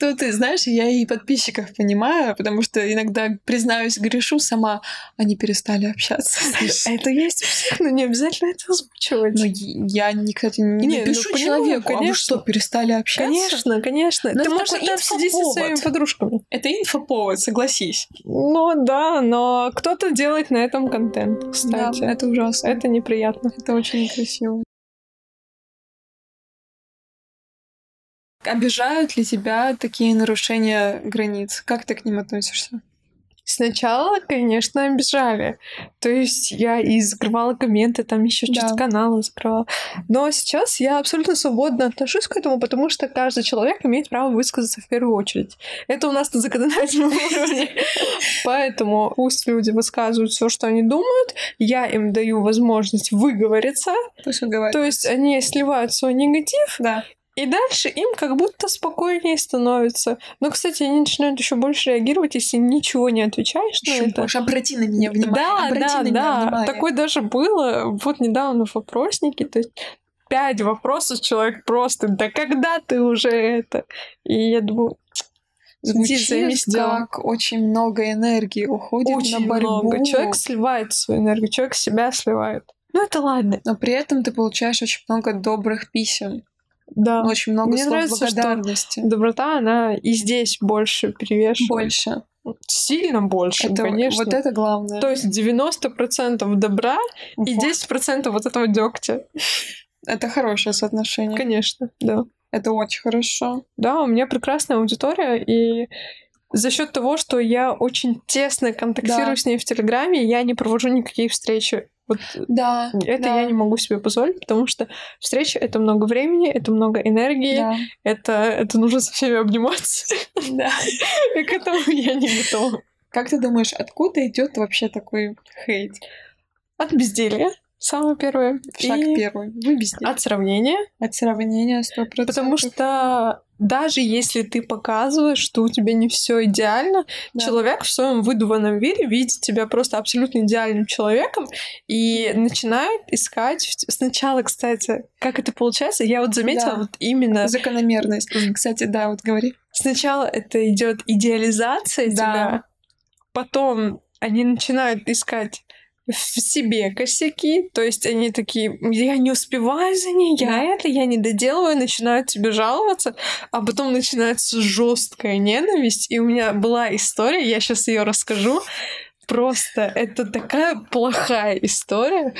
Ну, Тут, знаешь, я и подписчиков понимаю, потому что иногда, признаюсь, грешу сама, они перестали общаться. А это есть но не обязательно это озвучивать. Ну, но я, никогда не ну пишу человеку, а что, перестали общаться? Конечно, конечно. Ты можешь это обсудить со своими подружками. Это инфоповод, согласись. Ну да, но кто-то делает на этом контент, кстати. это ужасно. Это неприятно. Это очень некрасиво. Обижают ли тебя такие нарушения границ? Как ты к ним относишься? Сначала, конечно, обижали. То есть я и закрывала комменты, там еще да. что-то каналы закрывала. Но сейчас я абсолютно свободно отношусь к этому, потому что каждый человек имеет право высказаться в первую очередь. Это у нас на законодательном уровне. Поэтому пусть люди высказывают все, что они думают. Я им даю возможность выговориться. То есть они сливают свой негатив. И дальше им как будто спокойнее становится. Но, кстати, они начинают еще больше реагировать, если ничего не отвечаешь на это. Больше обрати на меня внимание. Да, обрати да, на да. Внимание. Такое даже было. Вот недавно в вопроснике. То есть пять вопросов человек просто, да когда ты уже это? И я думаю, Звучит как очень много энергии уходит очень на борьбу. Много. Человек сливает свою энергию, человек себя сливает. Ну это ладно. Но при этом ты получаешь очень много добрых писем. Да. Очень много Мне слов нравится, благодарности. Что доброта, она и здесь больше перевешивает. Больше. Сильно больше, это, конечно. Вот это главное. То есть 90% добра вот. и 10% вот этого дегтя. Это хорошее соотношение. Конечно, да. Это очень хорошо. Да, у меня прекрасная аудитория, и за счет того, что я очень тесно контактирую да. с ней в Телеграме, я не провожу никакие встречи вот да, это да. я не могу себе позволить, потому что встреча это много времени, это много энергии, да. это, это нужно со всеми обниматься. Да. И к этому я не готова. Как ты думаешь, откуда идет вообще такой хейт? От безделья. Самое первое. Шаг и первый. Вы безделье. От сравнения. От сравнения, сто процентов. Потому что даже если ты показываешь, что у тебя не все идеально, да. человек в своем выдуманном виде видит тебя просто абсолютно идеальным человеком и начинает искать сначала, кстати, как это получается, я вот заметила да. вот именно закономерность. Кстати, да, вот говори. Сначала это идет идеализация да. тебя, потом они начинают искать в себе косяки, то есть они такие, я не успеваю за ней, я Да. это, я не доделываю, начинают тебе жаловаться, а потом начинается жесткая ненависть, и у меня была история, я сейчас ее расскажу, Просто это такая плохая история.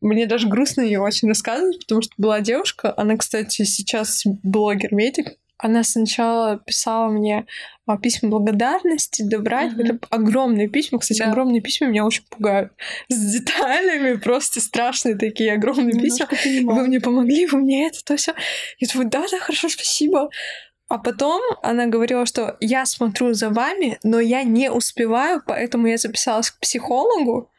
Мне даже грустно ее очень рассказывать, потому что была девушка, она, кстати, сейчас блогер-медик. Она сначала писала мне а, письма благодарности, добра. Мгм. Это огромные письма. Кстати, Да. огромные письма меня очень пугают. С деталями, просто страшные такие огромные письма. Вы мне помогли, вы мне это, то все. Я думаю, да, да, хорошо, спасибо. А потом она говорила, что я смотрю за вами, но я не успеваю, поэтому я записалась к психологу.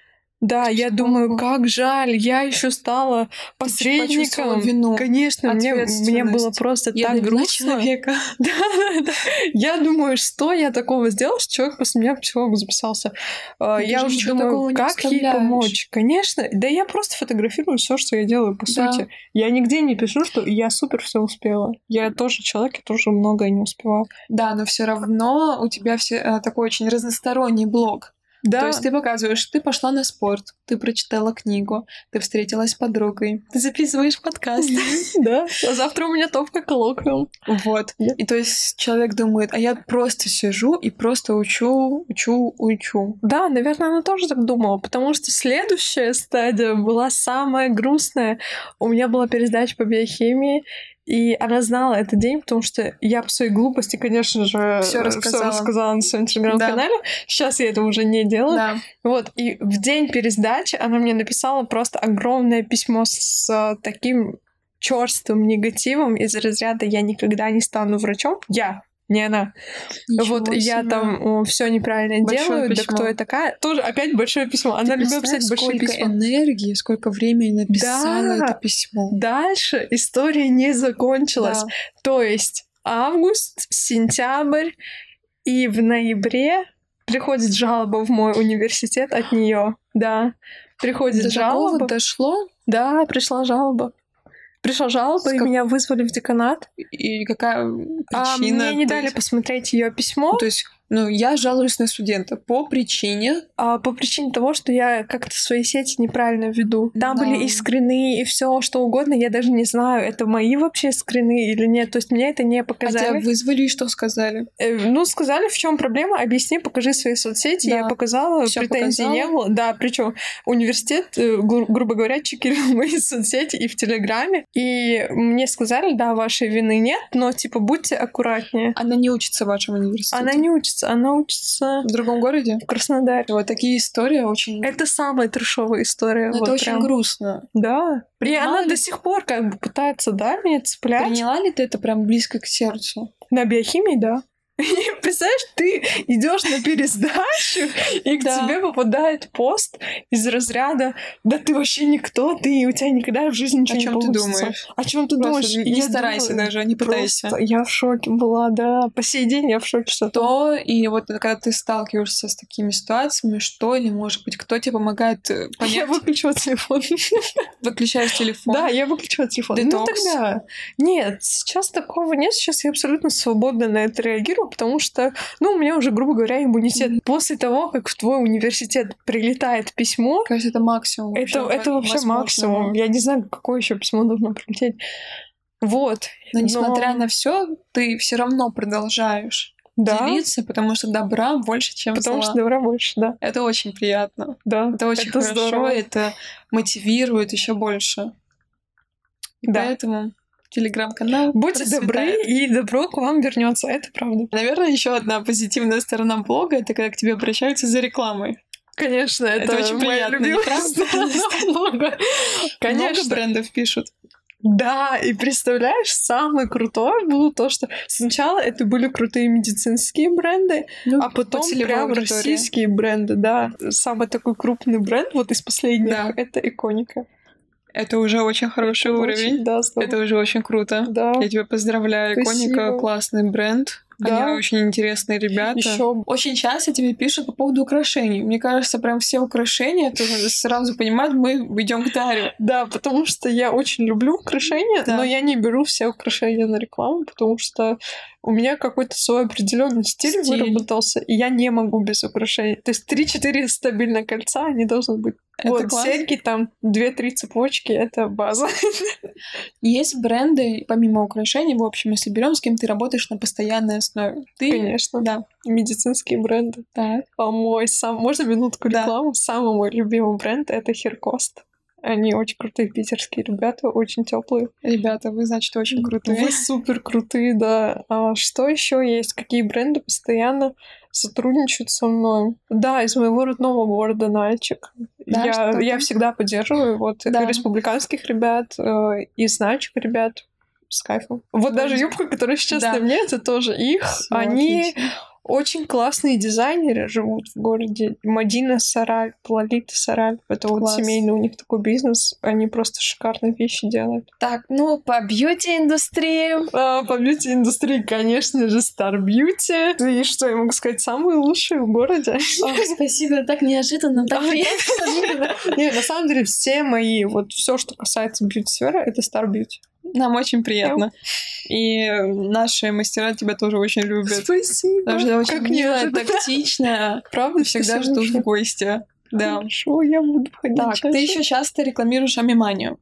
Да, я думаю, как жаль, я еще стала посредником. вину, Конечно, мне, мне было просто Я так грустно. человека. Да, да, да. Я думаю, что я такого сделала, что человек после меня психологу записался. А, ты Я же уже думаю, как ей помочь? Конечно. Да я просто фотографирую все, что я делаю, по Да. сути. Я нигде не пишу, что я супер все успела. Я тоже человек, я тоже многое не успевала. Да, но все равно у тебя все э, такой очень разносторонний блог. Да, То есть ты показываешь, ты пошла на спорт, ты прочитала книгу, ты встретилась с подругой, ты записываешь подкаст. да. А завтра у меня топка коллоквиум. Вот. И то есть человек думает, а я просто сижу и просто учу, учу, учу. Да, наверное, она тоже так думала, потому что следующая стадия была самая грустная. У меня была пересдача по биохимии, и она знала этот день, потому что я по своей глупости, конечно же, Всё э, рассказала. рассказала на своем телеграм-канале. Сейчас я это уже не делаю. Да. Вот, и в день пересдачи она мне написала просто огромное письмо с таким черствым негативом из разряда «я никогда не стану врачом». Я, не она. Ничего вот я себе. там все неправильно Большое делаю, да письмо. кто я такая. Тоже опять большое письмо. Она Ты любила представляешь, писать большие сколько письма. энергии, сколько времени написала Да. это письмо. Дальше история не закончилась. Да. То есть август, сентябрь, и в ноябре приходит жалоба в мой университет от нее. Да, приходит До жалоба. дошло? Да, пришла жалоба. Пришла жалоба, С и как- меня вызвали в деканат. И какая А причина? мне не дали посмотреть ее письмо. То есть, ну, я жалуюсь на студента по причине... А, по причине того, что я как-то свои сети неправильно веду. Там Да. были и скрины, и все что угодно. Я даже не знаю, это мои вообще скрины или нет. То есть мне это не А тебя показали. вызвали и что сказали? Э, Ну, сказали, в чем проблема, объясни, покажи свои соцсети. Да. Я показала, Всё претензий не показала. было. Да, причем университет, э, гру- грубо говоря, чекерил мои соцсети и в Телеграме. И мне сказали, да, вашей вины нет, но типа будьте аккуратнее. Она не учится в вашем университете? Она не учится, она учится В другом городе? в Краснодаре. Вот такие истории очень... Это самая трешовая история. Ну, вот это очень прям. грустно. Да. И Приняла она ли- до сих пор как бы пытается, да, меня цеплять. Приняла ли ты это прям близко к сердцу? На биохимии, да. И представляешь, ты идешь на пересдачу, и к Да. тебе попадает пост из разряда «Да ты вообще никто, ты, у тебя никогда в жизни ничего О не чем ты получится». думаешь? О чем ты Просто думаешь? Не Я старайся думаю, даже, не пытайся. Я в шоке была, да. По сей день я в шоке, что Что, и вот когда ты сталкиваешься с такими ситуациями, что или, может быть, кто тебе помогает э, Я понять, выключила телефон. выключаешь телефон? Да, я выключила телефон. Ну Детокс. тогда. Нет, сейчас такого нет. Сейчас я абсолютно свободно на это реагирую, потому что, ну, у меня уже, грубо говоря, иммунитет. Мгм. После того, как в твой университет прилетает письмо, Кажется, это максимум. это, вообще это вообще максимум. Я не знаю, какое еще письмо должно прилететь. Вот. Но несмотря Но- на все, ты все равно продолжаешь Да. делиться, потому что добра больше, чем Потому зла. что добра больше, да. Это очень приятно. Да. Это очень хорошо, здорово. это мотивирует еще больше. И Да. поэтому телеграм-канал. Будьте процветает. добры, и добро к вам вернется. Это правда. Наверное, еще одна позитивная сторона блога это когда к тебе обращаются за рекламой. Конечно, это, Это очень моя приятно, любимая не правда? сторона блога. Много Конечно. брендов пишут. Да, и представляешь, самое крутое было то, что сначала это были крутые медицинские бренды, Ну, а потом целевой прям российские бренды, да. Самый такой крупный бренд вот из последних Да. это Иконика. Это уже очень хороший Очень, уровень. да, здорово. Это уже очень круто. Да. Я тебя поздравляю. Спасибо. Иконика классный бренд. Да. Они очень интересные ребята. Ещё Очень часто тебе пишут по поводу украшений. Мне кажется, прям все украшения, ты сразу понимаешь, мы идем к Дарью. Да, потому что я очень люблю украшения, Да. но я не беру все украшения на рекламу, потому что у меня какой-то свой определенный стиль, Стиль. выработался, и я не могу без украшений. То есть 3-4 стабильно кольца, они должны быть Это вот класс. серьги, там две-три цепочки, это база. Есть бренды, помимо украшений, в общем, если берем, с кем ты работаешь на постоянной основе. Ты, Конечно. да, Медицинские бренды. так. А мой сам... Можно минутку Да. рекламу? Самый мой любимый бренд — это Херкост. Они очень крутые питерские ребята, очень теплые. Ребята, вы, значит, очень крутые. Вы супер крутые, да. А что еще есть? Какие бренды постоянно сотрудничают со мной? Да, из моего родного города Нальчик. Да, я, я всегда поддерживаю вот Да. республиканских ребят, э, из Нальчик ребят с кайфом. Вот даже юбка, которая сейчас Да. на мне, это тоже их. Всё Они отлично. Очень классные дизайнеры живут в городе. Мадина Сараль, Лолита Сараль. Это вот Класс. семейный у них такой бизнес. Они просто шикарные вещи делают. Так, ну, по бьюти-индустрии. А, по бьюти-индустрии, конечно же, Star Beauty. И что я могу сказать, самые лучшие в городе. Спасибо, так неожиданно, так приятно. Не, на самом деле, все мои, вот все, что касается бьюти-сферы, это Star Beauty. Нам очень приятно. И наши мастера тебя тоже очень любят. Спасибо. Потому что очень Как неожиданно. тактично. Правда, Всегда ждут в гости. Да. Хорошо, я буду ходить Так, чаще. ты еще часто рекламируешь Амиманию.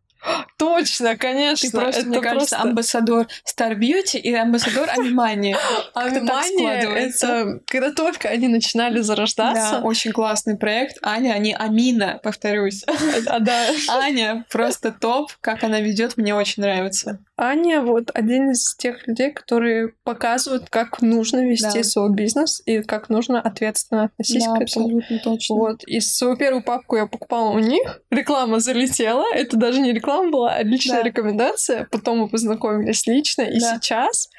Точно, Ты конечно. просто, это мне кажется, просто- амбассадор Star Beauty и амбассадор. А внимание, складывается. это когда только они начинали зарождаться. Да, очень классный проект. Аня, не Амина, повторюсь. А, да. Аня просто топ, как она ведет, мне очень нравится. Аня вот один из тех людей, которые показывают, как нужно вести Да. свой бизнес и как нужно ответственно относиться Да, к этому. абсолютно точно. Вот, и свою первую папку я покупала у них. Реклама залетела. Это даже не реклама была, а личная Да. рекомендация. Потом мы познакомились лично. И Да. сейчас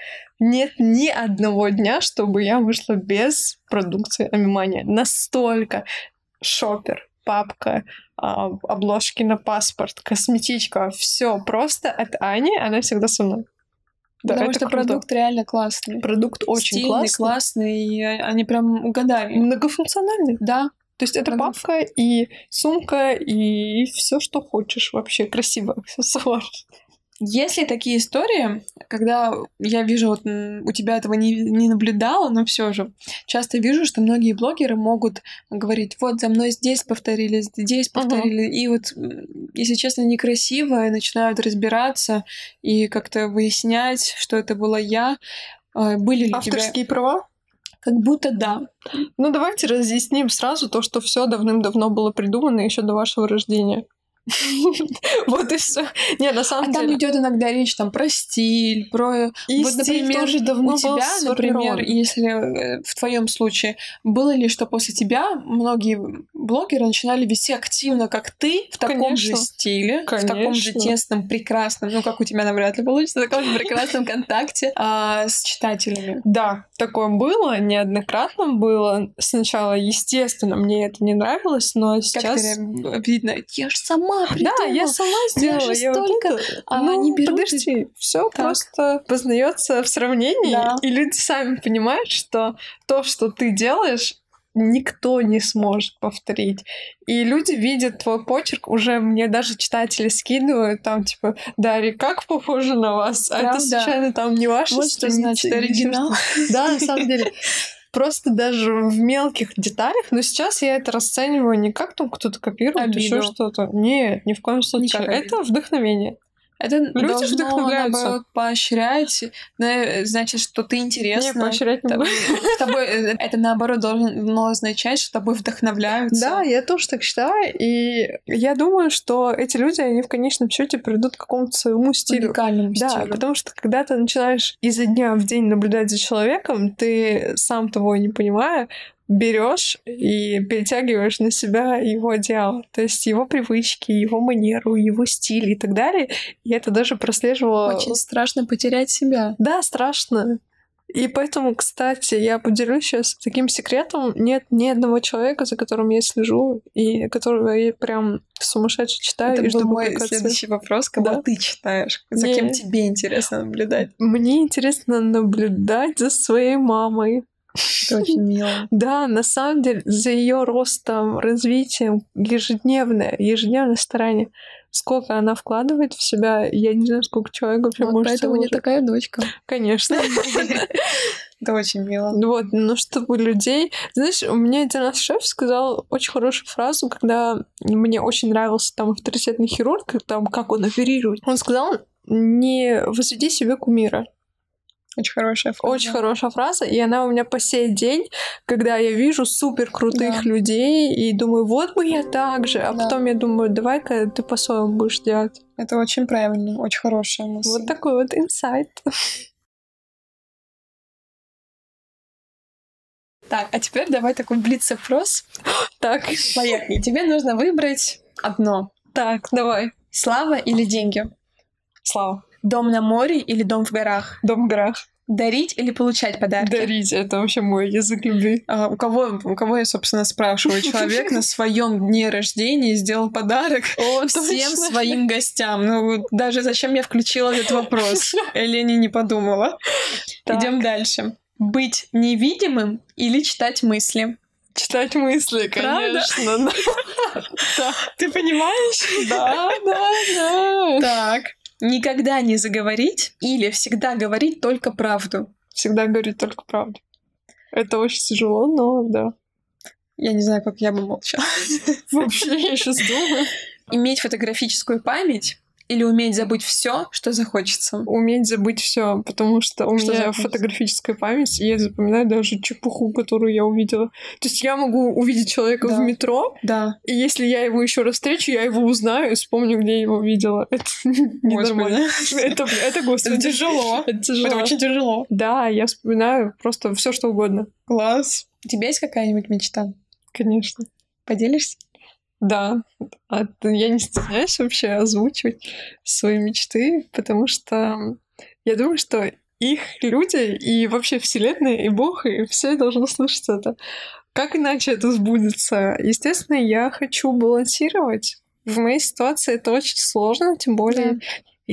нет ни одного дня, чтобы я вышла без продукции Амимания. Настолько шопер, папка, а, обложки на паспорт, косметичка, все просто от Ани, она всегда со мной. Да, Потому это что круто. продукт реально классный. Продукт очень Стильный, классный. классный, и они прям угадали. Многофункциональный. Да, То есть это Продукт. папка и сумка и все, что хочешь вообще. Красиво аксессуар. Есть ли такие истории, когда я вижу, вот у тебя этого не, не наблюдала, но все же часто вижу, что многие блогеры могут говорить, вот за мной здесь повторили, здесь повторили, и вот, если честно, некрасиво, и начинают разбираться и как-то выяснять, что это была я. А, Были ли у тебя... Авторские права? Как будто да. Ну, давайте разъясним сразу то, что все давным-давно было придумано еще до вашего рождения. Вот и все. Не, на А самом там деле. идет иногда речь там про стиль, про И вот, стиль например, тоже давно у был тебя, например, если э, в твоем случае было ли, что после тебя многие блогеры начинали вести активно, как ты, в таком же Конечно. стиле, в таком же тесном, прекрасном, ну как у тебя навряд ли получится, в таком же прекрасном контакте а, с читателями. Да, такое было, неоднократно было. Сначала, естественно, мне это не нравилось, но Как сейчас... ты, видно, я же сама Да, придумала. я сама сделала. же я вот столько- это- а ну, они берут и- подожди, все Так. просто познается в сравнении, Да. и люди сами понимают, что то, что ты делаешь, никто не сможет повторить. И люди видят твой почерк, уже мне даже читатели скидывают, там, типа, Дарья, как похоже на вас? А это Правда? случайно там не ваша Вот что страница значит оригинал. что-то?» Да, на самом деле. Просто даже в мелких деталях, но сейчас я это расцениваю не как там кто-то копирует, еще что-то. Нет, ни в коем случае. Никак Это вдохновение. Это Люди должно, вдохновляются. наоборот, поощрять, да, значит, что ты Не, интересна. поощрять не Т- буду. с тобой, э, это наоборот должно означать, что тобой вдохновляются. Да, я тоже так считаю, и я думаю, что эти люди, они в конечном счете придут к какому-то своему стилю. уникальному Да, стилю. потому что когда ты начинаешь изо дня в день наблюдать за человеком, ты сам того не понимая, берешь и перетягиваешь на себя его одеяло. То есть его привычки, его манеру, его стиль и так далее. И это даже прослеживало... Очень страшно потерять себя. Да, страшно. И поэтому, кстати, я поделюсь сейчас таким секретом. Нет ни одного человека, за которым я слежу, и которого я прям сумасшедше читаю это и жду был мой публикации. следующий вопрос, кого Да. ты читаешь, за Не. кем тебе интересно наблюдать. Мне интересно наблюдать за своей мамой. Это очень мило. Да, на самом деле, за ее ростом, развитием, ежедневное, ежедневное старание. Сколько она вкладывает в себя, я не знаю, сколько человек вообще Вот может поэтому меня вложить. такая дочка. Конечно. Это очень мило. Вот, ну чтобы людей... Знаешь, у меня один раз шеф сказал очень хорошую фразу, когда мне очень нравился там авторитетный хирург, там как он оперирует. Он сказал, не возведи себе кумира. Очень хорошая фраза. Очень хорошая фраза, и она у меня по сей день, когда я вижу супер крутых да. людей и думаю, вот бы я так же, а да. потом я думаю, давай-ка ты по-своему будешь делать. Это очень правильно, очень хорошая мысль. Вот такой вот инсайт. Так, а теперь давай такой блиц-опрос. Так. Поехали. Тебе нужно выбрать одно. Так, давай. Слава или деньги? Слава. Дом на море или дом в горах? Дом в горах. Дарить или получать подарки? Дарить это вообще мой язык любви. А, у кого, у кого я, собственно, спрашиваю? Человек на своем дне рождения сделал подарок О, всем точно. своим гостям. Ну, даже зачем я включила этот вопрос? Элени не подумала. Идем дальше. Быть невидимым или читать мысли? Читать мысли, конечно. Ты понимаешь? Да, да, да. Так. Никогда не заговорить или всегда говорить только правду? Всегда говорить только правду. Это очень тяжело, но да. Я не знаю, как я бы молчала. Вообще, я сейчас думаю. Иметь фотографическую память или уметь забыть все, что захочется? Уметь забыть все, потому что у что меня захочется? фотографическая память, и я запоминаю даже чепуху, которую я увидела. То есть я могу увидеть человека да. в метро, да. и если я его еще раз встречу, я его узнаю и вспомню, где я его видела. Это ненормально. Это, это, господи. Это тяжело. Это тяжело. Это очень тяжело. Да, я вспоминаю просто все, что угодно. Класс. У тебя есть какая-нибудь мечта? Конечно. Поделишься? Да, а я не стесняюсь вообще озвучивать свои мечты, потому что я думаю, что их люди и вообще Вселенная, и Бог, и все должны слышать это. Как иначе это сбудется? Естественно, я хочу балансировать. В моей ситуации это очень сложно, тем более да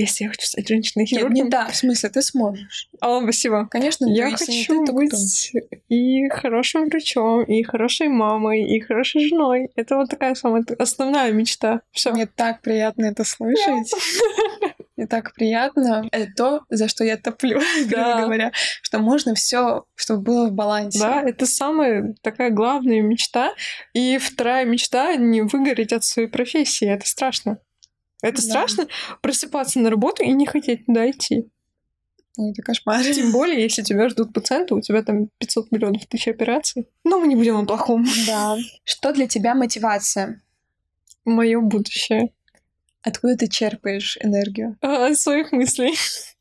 если я хочу стать женщиной хирургом. Нет, не да, в смысле, ты сможешь. О, спасибо. Конечно, я хочу ты, быть и хорошим врачом, и хорошей мамой, и хорошей женой. Это вот такая самая основная мечта. Все. Мне так приятно это слышать. Мне так приятно. Это то, за что я топлю, грубо говоря, что можно все, чтобы было в балансе. Да, это самая такая главная мечта. И вторая мечта — не выгореть от своей профессии. Это страшно. Это да. страшно просыпаться на работу и не хотеть туда идти. Ой, это кошмар. Тем более, если тебя ждут пациенты, у тебя там 500 миллионов тысяч операций. Но мы не будем о плохом. Да. Что для тебя мотивация? Мое будущее. Откуда ты черпаешь энергию? А, своих мыслей.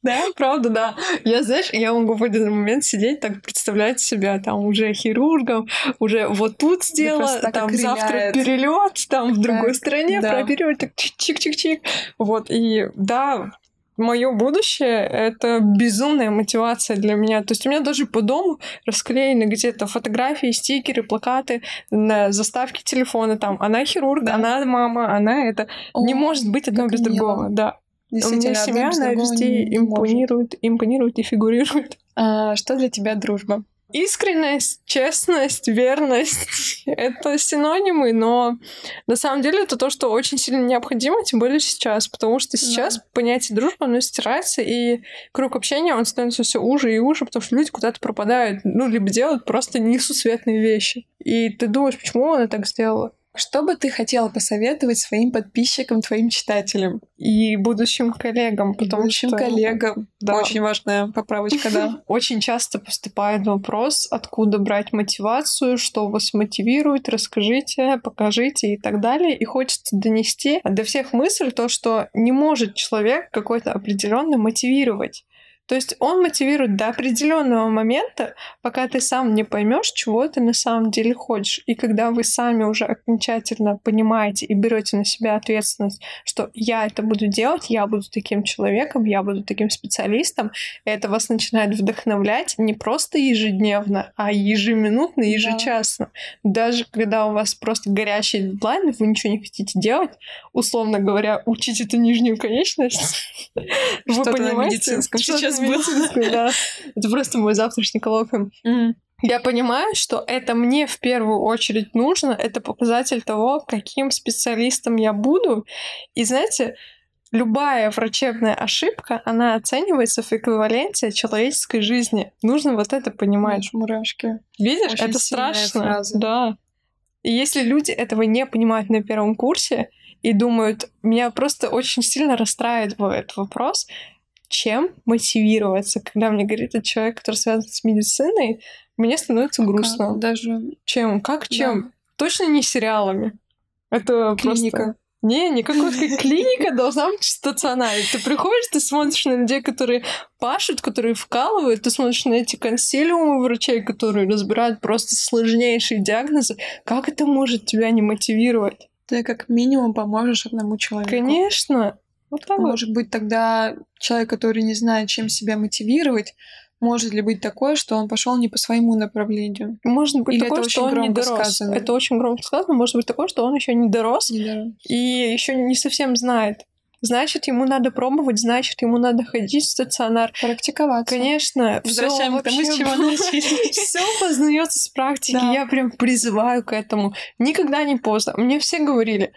Да, правда, да. Я, знаешь, я могу в один момент сидеть, так представлять себя там уже хирургом, уже вот тут сделала, там завтра перелет, там в другой стране да. пропереть, так чик-чик-чик. Вот, и да, мое будущее — это безумная мотивация для меня. То есть у меня даже по дому расклеены где-то фотографии, стикеры, плакаты на заставке телефона. Там она хирург, да. она мама, она это. О, не может быть одно без мило. другого, да. У меня семья, она везде импонирует, импонирует и фигурирует. А, что для тебя дружба? Искренность, честность, верность — это синонимы, но на самом деле это то, что очень сильно необходимо, тем более сейчас, потому что сейчас да. понятие дружбы, оно стирается, и круг общения, он становится все уже и уже, потому что люди куда-то пропадают, ну, либо делают просто несусветные вещи. И ты думаешь, почему она так сделала? Что бы ты хотела посоветовать своим подписчикам, твоим читателям? И будущим коллегам, потому будущим что... коллегам. Да. Очень важная поправочка, да. Очень часто поступает вопрос, откуда брать мотивацию, что вас мотивирует, расскажите, покажите и так далее. И хочется донести до всех мысль то, что не может человек какой-то определенный мотивировать. То есть он мотивирует до определенного момента, пока ты сам не поймешь, чего ты на самом деле хочешь. И когда вы сами уже окончательно понимаете и берете на себя ответственность, что я это буду делать, я буду таким человеком, я буду таким специалистом, это вас начинает вдохновлять не просто ежедневно, а ежеминутно, ежечасно. Да. Даже когда у вас просто горящий дедлайн, вы ничего не хотите делать, условно говоря, учить эту нижнюю конечность, вы понимаете, сейчас будет. Да. Это просто мой завтрашний коллоквиум. Я понимаю, что это мне в первую очередь нужно. Это показатель того, каким специалистом я буду. И знаете, любая врачебная ошибка, она оценивается в эквиваленте человеческой жизни. Нужно вот это понимать. Мурашки. Видишь, Очень это страшно. фраза. Да. И если люди этого не понимают на первом курсе и думают, меня просто очень сильно расстраивает этот вопрос, чем мотивироваться, когда мне говорит этот человек, который связан с медициной, мне становится грустно. Как Даже Чем? Как чем? Точно не сериалами. Это клиника. просто... Не, никакой клиника должна быть в стационаре. Ты приходишь, ты смотришь на людей, которые пашут, которые вкалывают, ты смотришь на эти консилиумы врачей, которые разбирают просто сложнейшие диагнозы. Как это может тебя не мотивировать? Ты как минимум поможешь одному человеку. Конечно. Вот так. Может быть, тогда человек, который не знает, чем себя мотивировать, может ли быть такое, что он пошел не по своему направлению? Может быть Или такое, это что очень он не дорос. сказано? Это очень громко сказано. Может быть такое, что он еще не дорос Да. и еще не совсем знает. Значит, ему надо пробовать, значит, ему надо ходить в стационар. Практиковаться. Конечно, Возвращаем к тому, с чего начали. Все познается с практики. Да. Я прям призываю к этому. Никогда не поздно. Мне все говорили,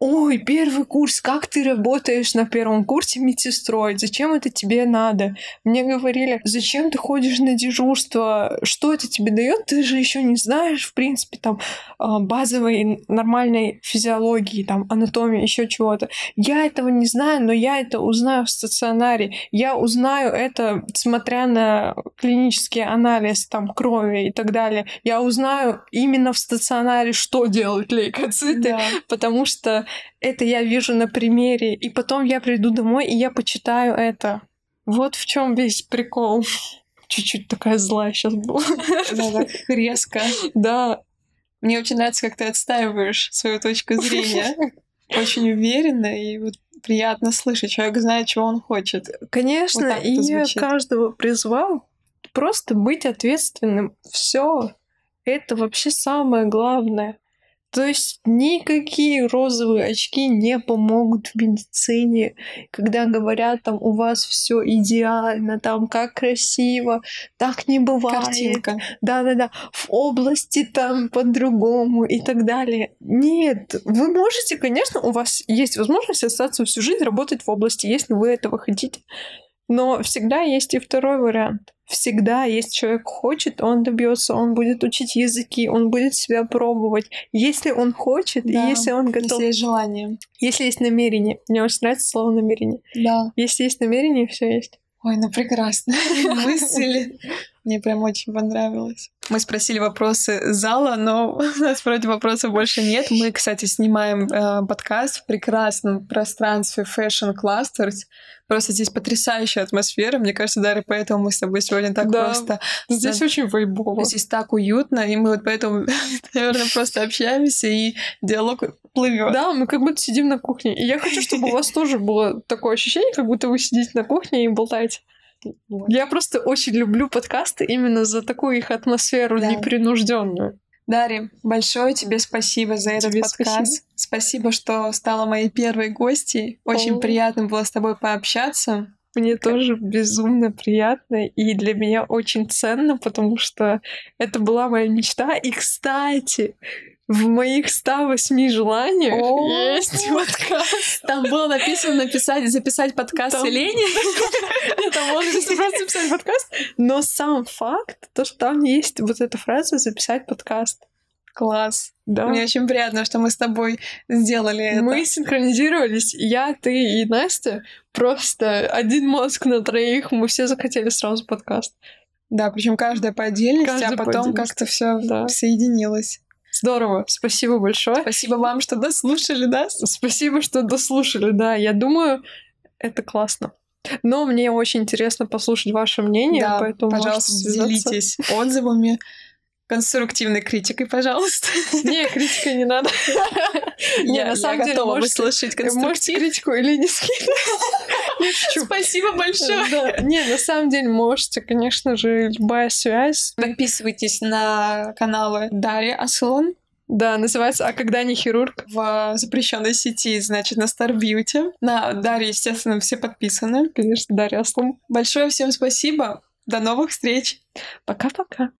ой, первый курс, как ты работаешь на первом курсе медсестрой? Зачем это тебе надо? Мне говорили, зачем ты ходишь на дежурство? Что это тебе дает? Ты же еще не знаешь, в принципе, там а, базовой нормальной физиологии, там анатомии, еще чего-то. Я этого не знаю, но я это узнаю в стационаре. Я узнаю это, смотря на клинический анализ там крови и так далее. Я узнаю именно в стационаре, что делают лейкоциты, Да. потому что это я вижу на примере, и потом я приду домой и я почитаю это. Вот в чем весь прикол. Чуть-чуть такая злая сейчас была. Да, так резко. Да, Мне очень нравится, как ты отстаиваешь свою точку зрения. Очень уверенно и вот приятно слышать. Человек знает, чего он хочет. конечно, Вот и я каждого призвал просто быть ответственным. Все. Это вообще самое главное. То есть никакие розовые очки не помогут в медицине, когда говорят там у вас все идеально, там как красиво, так не бывает. Картинка. да-да-да, в области там по-другому и так далее. Нет, вы можете, конечно, у вас есть возможность остаться всю жизнь работать в области, если вы этого хотите. Но всегда есть и второй вариант. Всегда, если человек хочет, он добьется, он будет учить языки, он будет себя пробовать. Если он хочет, Да, и если он готов, Если есть желание. если есть намерение. Мне очень нравится слово намерение. Да. Если есть намерение, все есть. Ой, ну прекрасно. Мысли. Мне прям очень понравилось. Мы спросили вопросы зала, но у нас вроде вопросов больше нет. Мы, кстати, снимаем э, подкаст в прекрасном пространстве Fashion Clusters. Просто здесь потрясающая атмосфера. Мне кажется, Дарья, поэтому мы с тобой сегодня так Да. просто... Здесь Да. очень вайбово. Здесь так уютно, и мы вот поэтому, наверное, просто общаемся, и диалог плывет. Да, мы как будто сидим на кухне. И я хочу, чтобы у вас тоже было такое ощущение, как будто вы сидите на кухне и болтаете. Я просто очень люблю подкасты именно за такую их атмосферу Да. непринужденную. Дарья, большое тебе спасибо за этот Тебе подкаст. Спасибо. что стала моей первой гостьей. Очень О. приятно было с тобой пообщаться. Мне тоже безумно приятно и для меня очень ценно, потому что это была моя мечта. И, кстати, в моих 108 желаниях О. есть подкаст. Там было написано написать, записать подкаст Там-. Нет, там можно просто записать подкаст. Но сам факт, то, что там есть вот эта фраза «записать подкаст». Класс. Да. Мне очень приятно, что мы с тобой сделали это. Мы синхронизировались, я, ты и Настя. Просто один мозг на троих, мы все захотели сразу подкаст. Да, причем каждая по отдельности, Каждая а по потом как-то все Да. соединилось. Здорово, спасибо большое. Спасибо вам, что дослушали нас. Спасибо, что дослушали, да. Я думаю, это классно. Но мне очень интересно послушать ваше мнение, Да, поэтому пожалуйста, делитесь отзывами, конструктивной критикой, пожалуйста. Не, критика не надо. Не, Я- на самом деле, готова выслушать конструктив. критику или не шучу. Спасибо большое. Не, на самом деле можете, конечно же, любая связь. Подписывайтесь на каналы Дарьи Аслон Да, называется «А когда не хирург?» в запрещенной сети, значит, на Star Beauty. На Дарье, естественно, все подписаны. Конечно, Дарья Аслан. Большое всем спасибо. До новых встреч. Пока-пока.